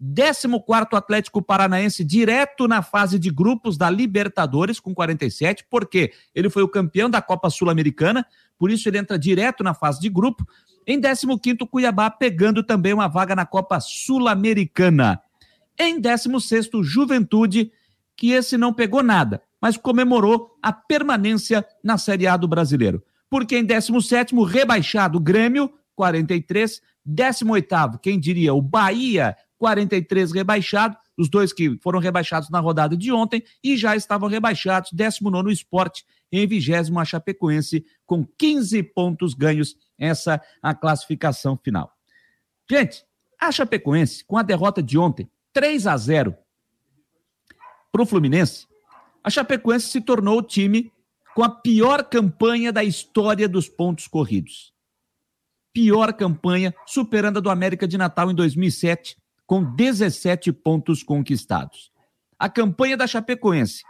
14 Atlético Paranaense direto na fase de grupos da Libertadores com 47, porque ele foi o campeão da Copa Sul-Americana, por isso ele entra direto na fase de grupo. Em 15 Cuiabá pegando também uma vaga na Copa Sul-Americana. Em 16 Juventude, que esse não pegou nada, mas comemorou a permanência na Série A do Brasileiro. Porque em 17 rebaixado Grêmio, 43, 18 quem diria, o Bahia 43 rebaixado, os dois que foram rebaixados na rodada de ontem e já estavam rebaixados, 19 Esporte em 20 a Chapecoense, com 15 pontos ganhos, essa a classificação final. Gente, a Chapecoense, com a derrota de ontem, 3 a 0 para o Fluminense, a Chapecoense se tornou o time com a pior campanha da história dos pontos corridos. Pior campanha, superando a do América de Natal em 2007, com 17 pontos conquistados. A campanha da Chapecoense,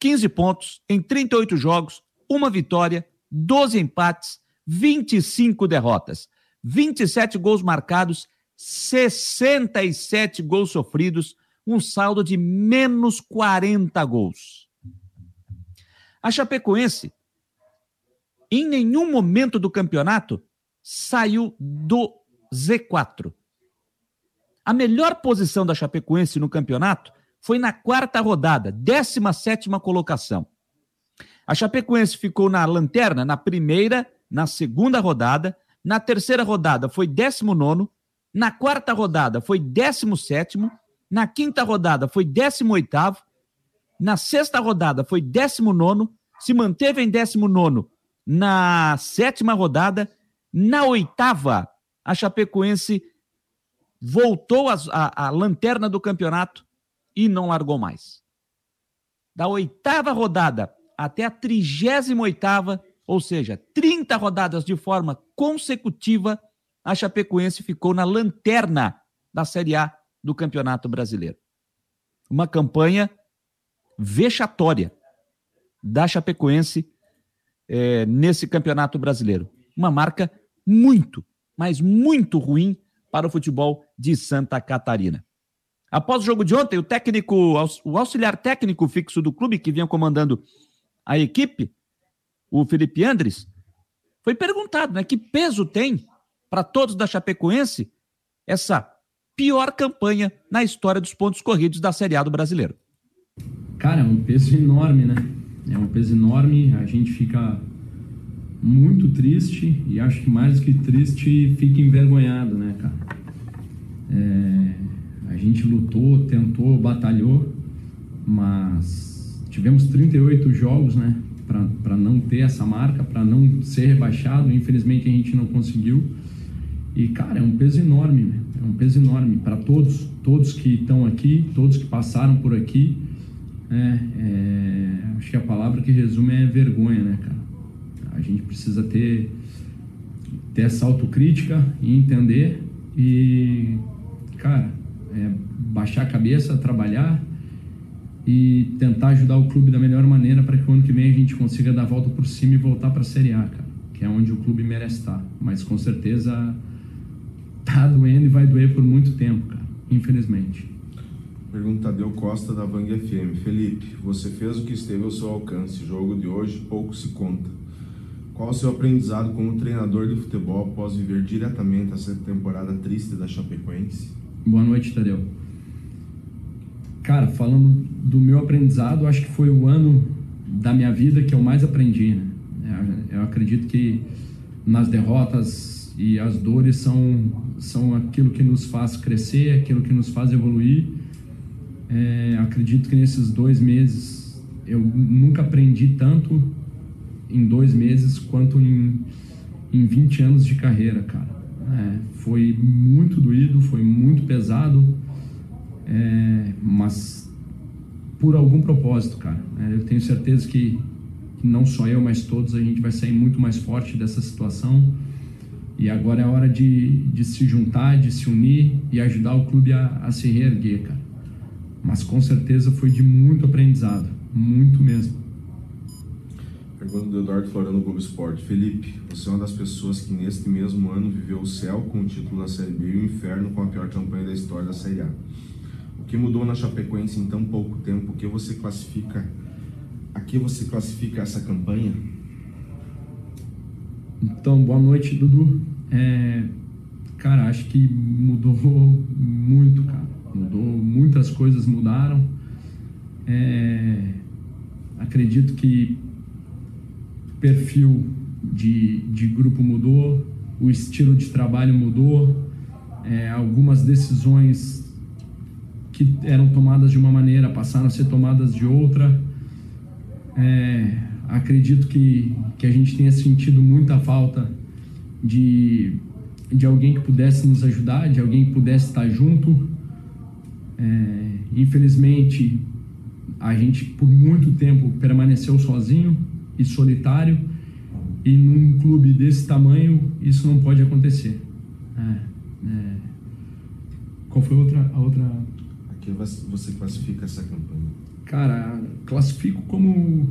15 pontos em 38 jogos, uma vitória, 12 empates, 25 derrotas, 27 gols marcados, 67 gols sofridos, um saldo de menos 40 gols. A Chapecoense, em nenhum momento do campeonato, saiu do Z4. A melhor posição da Chapecoense no campeonato foi na quarta rodada, 17 colocação. A Chapecoense ficou na lanterna na primeira, na segunda rodada, na terceira rodada foi 19, na quarta rodada foi 17, na quinta rodada foi 18, na sexta rodada foi 19, se manteve em 19 na sétima rodada, na oitava, a Chapecoense voltou à lanterna do campeonato e não largou mais. Da oitava rodada até a trigésima oitava, ou seja, 30 rodadas de forma consecutiva, a Chapecoense ficou na lanterna da Série A do Campeonato Brasileiro. Uma campanha vexatória da Chapecoense é, nesse Campeonato Brasileiro. Uma marca muito, mas muito ruim para o futebol de Santa Catarina. Após o jogo de ontem, o técnico, o auxiliar técnico fixo do clube, que vinha comandando a equipe, o Felipe Andres, foi perguntado, né, que peso tem para todos da Chapecoense essa pior campanha na história dos pontos corridos da Série A do Brasileiro.
Cara, é um peso enorme, né? É um peso enorme, a gente fica muito triste e acho que mais que triste fica envergonhado, né, cara? É, a gente lutou, tentou, batalhou, mas tivemos 38 jogos, né, para não ter essa marca, para não ser rebaixado. Infelizmente a gente não conseguiu. E, cara, é um peso enorme, né? É um peso enorme para todos, todos que estão aqui, todos que passaram por aqui. É, é, acho que a palavra que resume é vergonha, né, cara? A gente precisa ter, ter essa autocrítica e entender e, cara, é, baixar a cabeça, trabalhar e tentar ajudar o clube da melhor maneira para que o ano que vem a gente consiga dar a volta por cima e voltar para a Série A, cara, que é onde o clube merece estar. Mas com certeza tá doendo e vai doer por muito tempo, cara, infelizmente.
Pergunta Tadeu Costa da Vang FM. Felipe, você fez o que esteve ao seu alcance. O jogo de hoje pouco se conta. Qual o seu aprendizado como treinador de futebol após viver diretamente essa temporada triste da Chapecoense?
Boa noite, Tadeu. Cara, falando do meu aprendizado, acho que foi o ano da minha vida que eu mais aprendi. Né? É, eu acredito que nas derrotas e as dores são, são aquilo que nos faz crescer, aquilo que nos faz evoluir. É, acredito que nesses dois meses eu nunca aprendi tanto em dois meses quanto em, em 20 anos de carreira, cara. É, foi muito doído, foi muito pesado, é, mas por algum propósito, cara. É, eu tenho certeza que, que não só eu, mas todos a gente vai sair muito mais forte dessa situação. E agora é hora de, de se juntar, de se unir e ajudar o clube a, a se reerguer, cara. Mas com certeza foi de muito aprendizado, muito mesmo.
Pergunta do Eduardo Florano Globo Esporte. Felipe, você é uma das pessoas que neste mesmo ano viveu o céu com o título da Série B e o inferno com a pior campanha da história da Série A. que mudou na Chapecoense em tão pouco tempo? O que você classifica? A que você classifica essa campanha?
Então, boa noite, Dudu. É, cara, acho que mudou [LAUGHS] muito, cara. Mudou, muitas coisas mudaram. É, acredito que perfil de, de grupo mudou, o estilo de trabalho mudou, é, algumas decisões que eram tomadas de uma maneira passaram a ser tomadas de outra. É, acredito que, que a gente tenha sentido muita falta de, de alguém que pudesse nos ajudar, de alguém que pudesse estar junto. É, infelizmente, a gente por muito tempo permaneceu sozinho e solitário, e num clube desse tamanho isso não pode acontecer. É, é. Qual foi a outra, a outra
que você classifica essa campanha?
Cara, classifico como,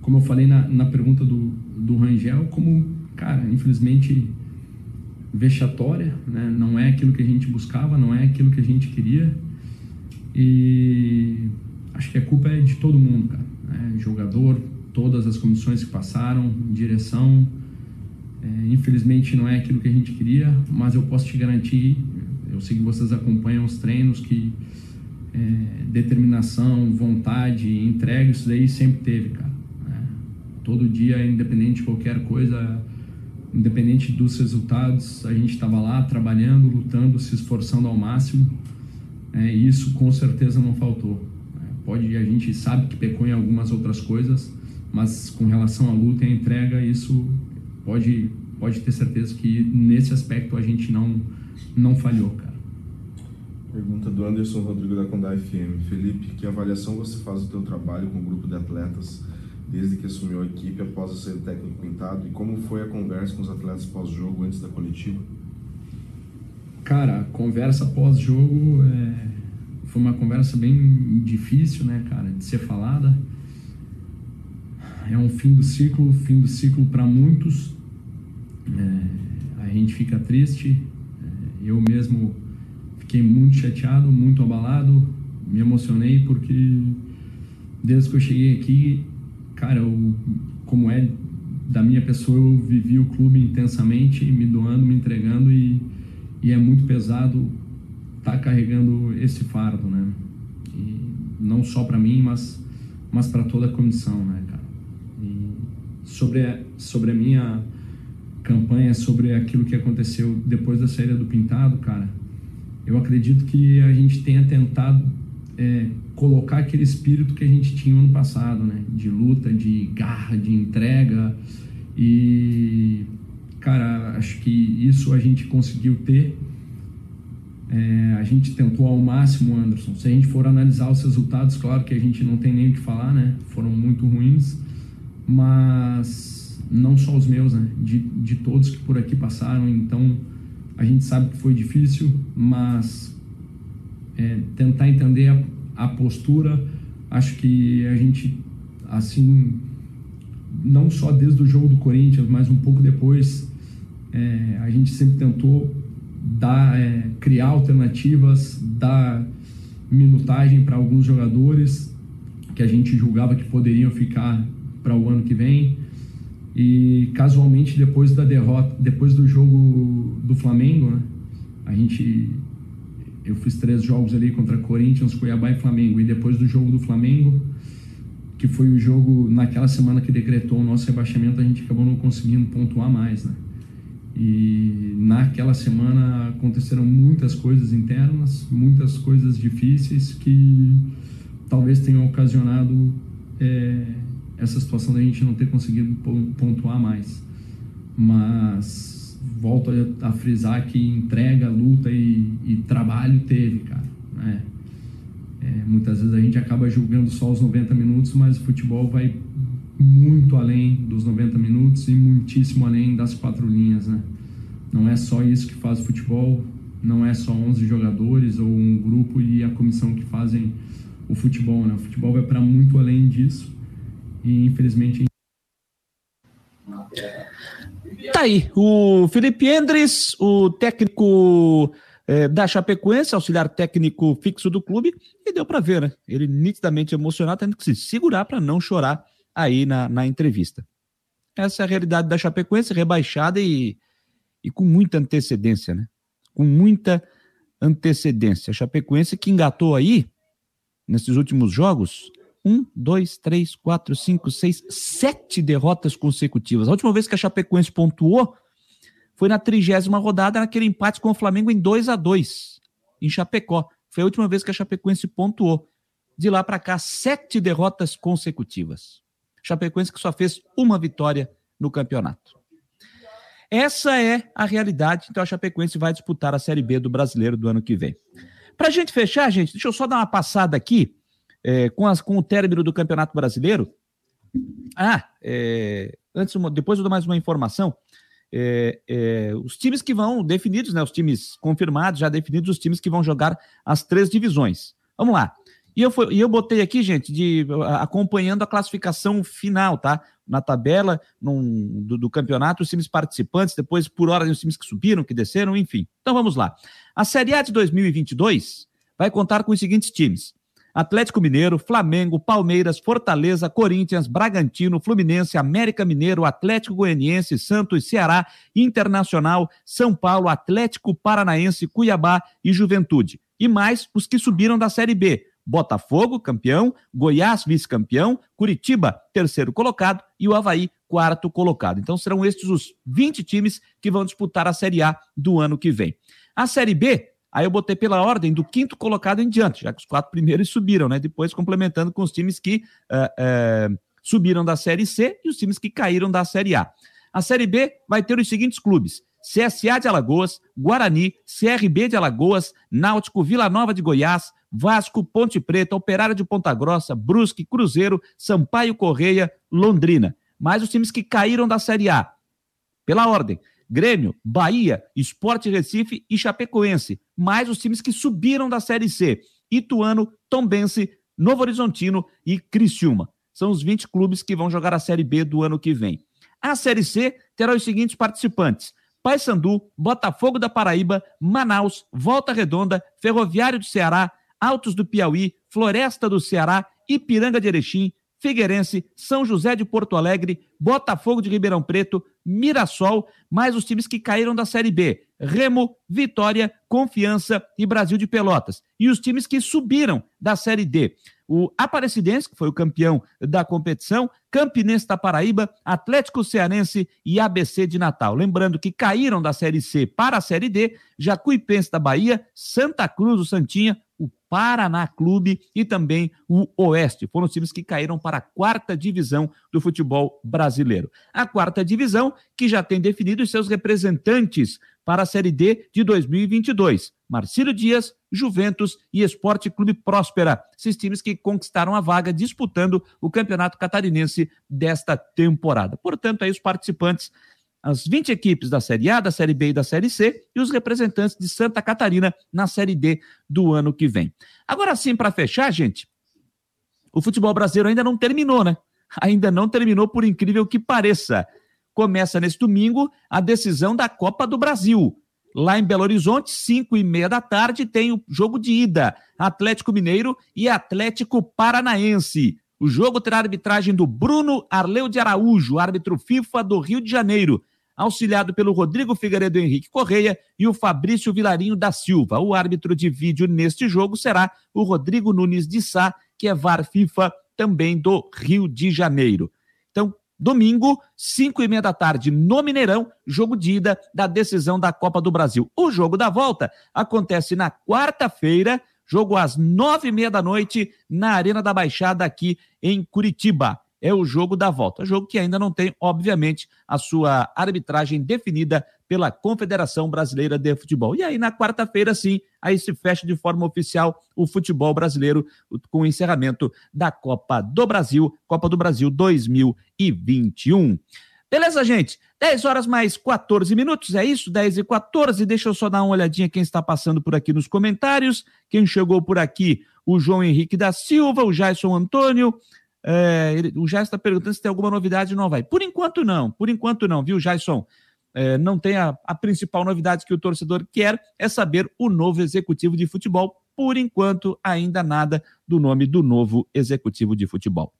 como eu falei na, na pergunta do, do Rangel, como, cara, infelizmente vexatória, né? não é aquilo que a gente buscava, não é aquilo que a gente queria. E acho que a culpa é de todo mundo, cara. Né? Jogador, todas as comissões que passaram, direção. É, infelizmente não é aquilo que a gente queria, mas eu posso te garantir, eu sei que vocês acompanham os treinos, que é, determinação, vontade, entrega, isso daí sempre teve, cara. Todo dia, independente de qualquer coisa, independente dos resultados, a gente estava lá trabalhando, lutando, se esforçando ao máximo. É, e isso com certeza não faltou. É, pode, a gente sabe que pecou em algumas outras coisas, mas com relação à luta e à entrega, isso pode, pode ter certeza que nesse aspecto a gente não, não falhou, cara.
Pergunta do Anderson Rodrigo da Condá FM. Felipe, que avaliação você faz do teu trabalho com o grupo de atletas desde que assumiu a equipe após ser técnico pintado e como foi a conversa com os atletas pós-jogo antes da coletiva?
Cara, a conversa pós-jogo é... foi uma conversa bem difícil, né, cara, de ser falada. É um fim do ciclo, fim do ciclo para muitos. É... A gente fica triste. É... Eu mesmo Fiquei muito chateado, muito abalado, me emocionei porque desde que eu cheguei aqui, cara, eu, como é da minha pessoa, eu vivi o clube intensamente, me doando, me entregando e, e é muito pesado estar tá carregando esse fardo, né? E não só para mim, mas mas para toda a comissão, né, cara? E sobre sobre a minha campanha, sobre aquilo que aconteceu depois da saída do Pintado, cara, eu acredito que a gente tenha tentado é, colocar aquele espírito que a gente tinha no ano passado, né? De luta, de garra, de entrega. E, cara, acho que isso a gente conseguiu ter. É, a gente tentou ao máximo, Anderson. Se a gente for analisar os resultados, claro que a gente não tem nem o que falar, né? Foram muito ruins, mas não só os meus, né? De, de todos que por aqui passaram. Então, a gente sabe que foi difícil, mas é, tentar entender a, a, postura, acho que a gente, assim, não só desde o jogo do Corinthians, mas um pouco depois, é, a gente sempre tentou dar, é, criar alternativas, dar minutagem para alguns jogadores que a gente julgava que poderiam ficar para o ano que vem. E casualmente depois da derrota, depois do jogo do Flamengo, né, a gente eu fiz três jogos ali contra Corinthians, Cuiabá e Flamengo. E depois do jogo do Flamengo, que foi o jogo naquela semana que decretou o nosso rebaixamento, a gente acabou não conseguindo pontuar mais, né? E naquela semana aconteceram muitas coisas internas, muitas coisas difíceis que talvez tenham ocasionado é, essa situação da gente não ter conseguido pontuar mais. Mas volto a, frisar que entrega, luta e, e trabalho teve, cara. Né? É, muitas vezes a gente acaba julgando só os 90 minutos, mas o futebol vai muito além dos 90 minutos e muitíssimo além das quatro linhas, né? Não é só isso que faz o futebol, não é só 11 jogadores ou um grupo e a comissão que fazem o futebol, né? O futebol vai para muito além disso e infelizmente.
Tá aí, o Felipe Endres, o técnico é, da Chapecoense, auxiliar técnico fixo do clube, e deu para ver, né? Ele nitidamente emocionado, tendo que se segurar para não chorar aí na, na entrevista. Essa é a realidade da Chapecoense, rebaixada e, e com muita antecedência, né? Com muita antecedência. A Chapecoense que engatou aí, nesses últimos jogos, um, dois, três, quatro, cinco, seis, sete derrotas consecutivas. A última vez que a Chapecoense pontuou foi na trigésima rodada, naquele empate com o Flamengo em 2 a 2 em Chapecó. Foi a última vez que a Chapecoense pontuou. De lá para cá, sete derrotas consecutivas. Chapecoense que só fez uma vitória no campeonato. Essa é a realidade. Então a Chapecoense vai disputar a Série B do Brasileiro do ano que vem. Para a gente fechar, gente, deixa eu só dar uma passada aqui é, com, as, com o término do Campeonato Brasileiro. Ah, é, antes, depois eu dou mais uma informação. É, é, os times que vão definidos, né, os times confirmados, já definidos, os times que vão jogar as três divisões. Vamos lá. E eu, foi, e eu botei aqui, gente, de acompanhando a classificação final, tá? Na tabela num, do, do, campeonato, os times participantes, depois por hora os times que subiram, que desceram, enfim. Então vamos lá. A Série A de 2022 vai contar com os seguintes times: Atlético Mineiro, Flamengo, Palmeiras, Fortaleza, Corinthians, Bragantino, Fluminense, América Mineiro, Atlético Goianiense, Santos, Ceará, Internacional, São Paulo, Atlético Paranaense, Cuiabá e Juventude. E mais os que subiram da Série B: Botafogo, campeão, Goiás, vice-campeão, Curitiba, terceiro colocado e o Havaí, quarto colocado. Então serão estes os 20 times que vão disputar a Série A do ano que vem. A Série B, aí eu botei pela ordem do quinto colocado em diante, já que os quatro primeiros subiram, né? Depois complementando com os times que uh, uh, subiram da Série C e os times que caíram da Série A. A Série B vai ter os seguintes clubes: CSA de Alagoas, Guarani, CRB de Alagoas, Náutico Vila Nova de Goiás, Vasco, Ponte Preta, Operário de Ponta Grossa, Brusque, Cruzeiro, Sampaio Correia, Londrina. Mais os times que caíram da Série A. Pela ordem: Grêmio, Bahia, Esporte Recife e Chapecoense. Mais os times que subiram da Série C: Ituano, Tombense, Novo Horizontino e Criciúma. São os 20 clubes que vão jogar a Série B do ano que vem. A Série C terá os seguintes participantes: Paysandu, Botafogo da Paraíba, Manaus, Volta Redonda, Ferroviário do Ceará, Altos do Piauí, Floresta do Ceará, Ipiranga de Erechim, Figueirense, São José de Porto Alegre, Botafogo de Ribeirão Preto, Mirassol, mais os times que caíram da Série B: Remo, Vitória, Confiança e Brasil de Pelotas. E os times que subiram da Série D: o Aparecidense, que foi o campeão da competição, Campinense da Paraíba, Atlético Cearense e ABC de Natal. Lembrando que caíram da Série C para a Série D: Jacuipense da Bahia, Santa Cruz do Santinha, Paraná Clube e também o Oeste. Foram os times que caíram para a quarta divisão do futebol brasileiro. A quarta divisão que já tem definido seus representantes para a Série D de 2022. Marcílio Dias, Juventus e Esporte Clube Próspera. Esses times que conquistaram a vaga disputando o Campeonato Catarinense desta temporada. Portanto, aí os participantes as 20 equipes da Série A, da Série B e da Série C e os representantes de Santa Catarina na Série D do ano que vem. Agora sim, para fechar, gente, o futebol brasileiro ainda não terminou, né? Ainda não terminou, por incrível que pareça. Começa nesse domingo a decisão da Copa do Brasil. Lá em Belo Horizonte, 5 e meia da tarde, tem o jogo de ida. Atlético Mineiro e Atlético Paranaense. O jogo terá arbitragem do Bruno Arleu de Araújo, árbitro FIFA do Rio de Janeiro auxiliado pelo Rodrigo Figueiredo Henrique Correia e o Fabrício Vilarinho da Silva. O árbitro de vídeo neste jogo será o Rodrigo Nunes de Sá, que é VAR FIFA também do Rio de Janeiro. Então, domingo, 5 e meia da tarde, no Mineirão, jogo de ida da decisão da Copa do Brasil. O jogo da volta acontece na quarta-feira, jogo às nove e meia da noite, na Arena da Baixada, aqui em Curitiba é o jogo da volta. Jogo que ainda não tem, obviamente, a sua arbitragem definida pela Confederação Brasileira de Futebol. E aí, na quarta-feira, sim, aí se fecha de forma oficial o futebol brasileiro com o encerramento da Copa do Brasil, Copa do Brasil 2021. Beleza, gente? 10 horas mais 14 minutos, é isso? 10 e 14. Deixa eu só dar uma olhadinha quem está passando por aqui nos comentários. Quem chegou por aqui, o João Henrique da Silva, o Jason Antônio, é, ele, o Jason está perguntando se tem alguma novidade no Havaí. Por enquanto não, por enquanto não, viu, Jason? é, não tem a, a principal novidade que o torcedor quer é saber o novo executivo de futebol. Por enquanto, ainda nada do nome do novo executivo de futebol.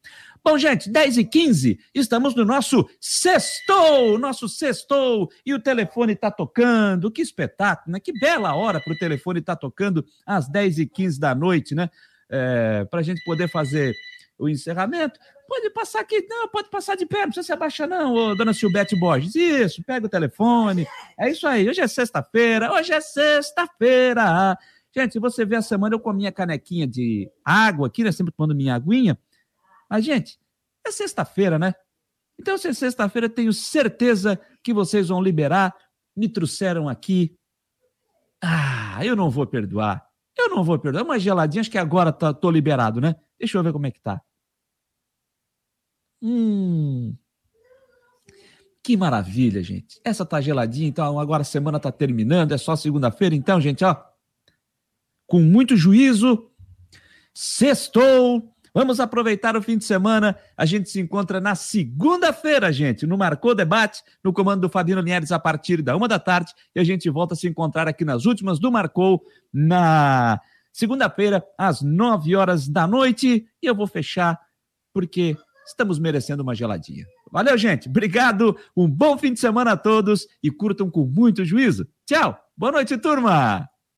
Bom, gente, 10 e 15 estamos no nosso sextou, nosso sextou, e o telefone está tocando. Que espetáculo, né? Que bela hora para o telefone estar tá tocando às 10 e 15 da noite, né? É, para a gente poder fazer o encerramento. Pode passar aqui, não, pode passar de pé, não precisa se abaixar, não, ô, dona Silbete Borges. Isso, pega o telefone. É isso aí, hoje é sexta-feira, hoje é sexta-feira. Gente, se você vê a semana, eu com a minha canequinha de água aqui, né? Sempre tomando minha aguinha. Mas, gente, é sexta-feira, né? Então, se é sexta-feira, tenho certeza que vocês vão liberar. Me trouxeram aqui. Ah, eu não vou perdoar. Eu não vou perdoar. Uma geladinha, acho que agora tá, tô liberado, né? Deixa eu ver como é que tá. Hum. Que maravilha, gente. Essa tá geladinha, então agora a semana tá terminando, é só segunda-feira, então, gente, ó. Com muito juízo, sextou. Vamos aproveitar o fim de semana. A gente se encontra na segunda-feira, gente, no Marcou Debate, no comando do Fabino Linhares, a partir da uma da tarde. E a gente volta a se encontrar aqui nas últimas do Marcou, na segunda-feira, às nove horas da noite. E eu vou fechar, porque estamos merecendo uma geladinha. Valeu, gente. Obrigado. Um bom fim de semana a todos e curtam com muito juízo. Tchau. Boa noite, turma.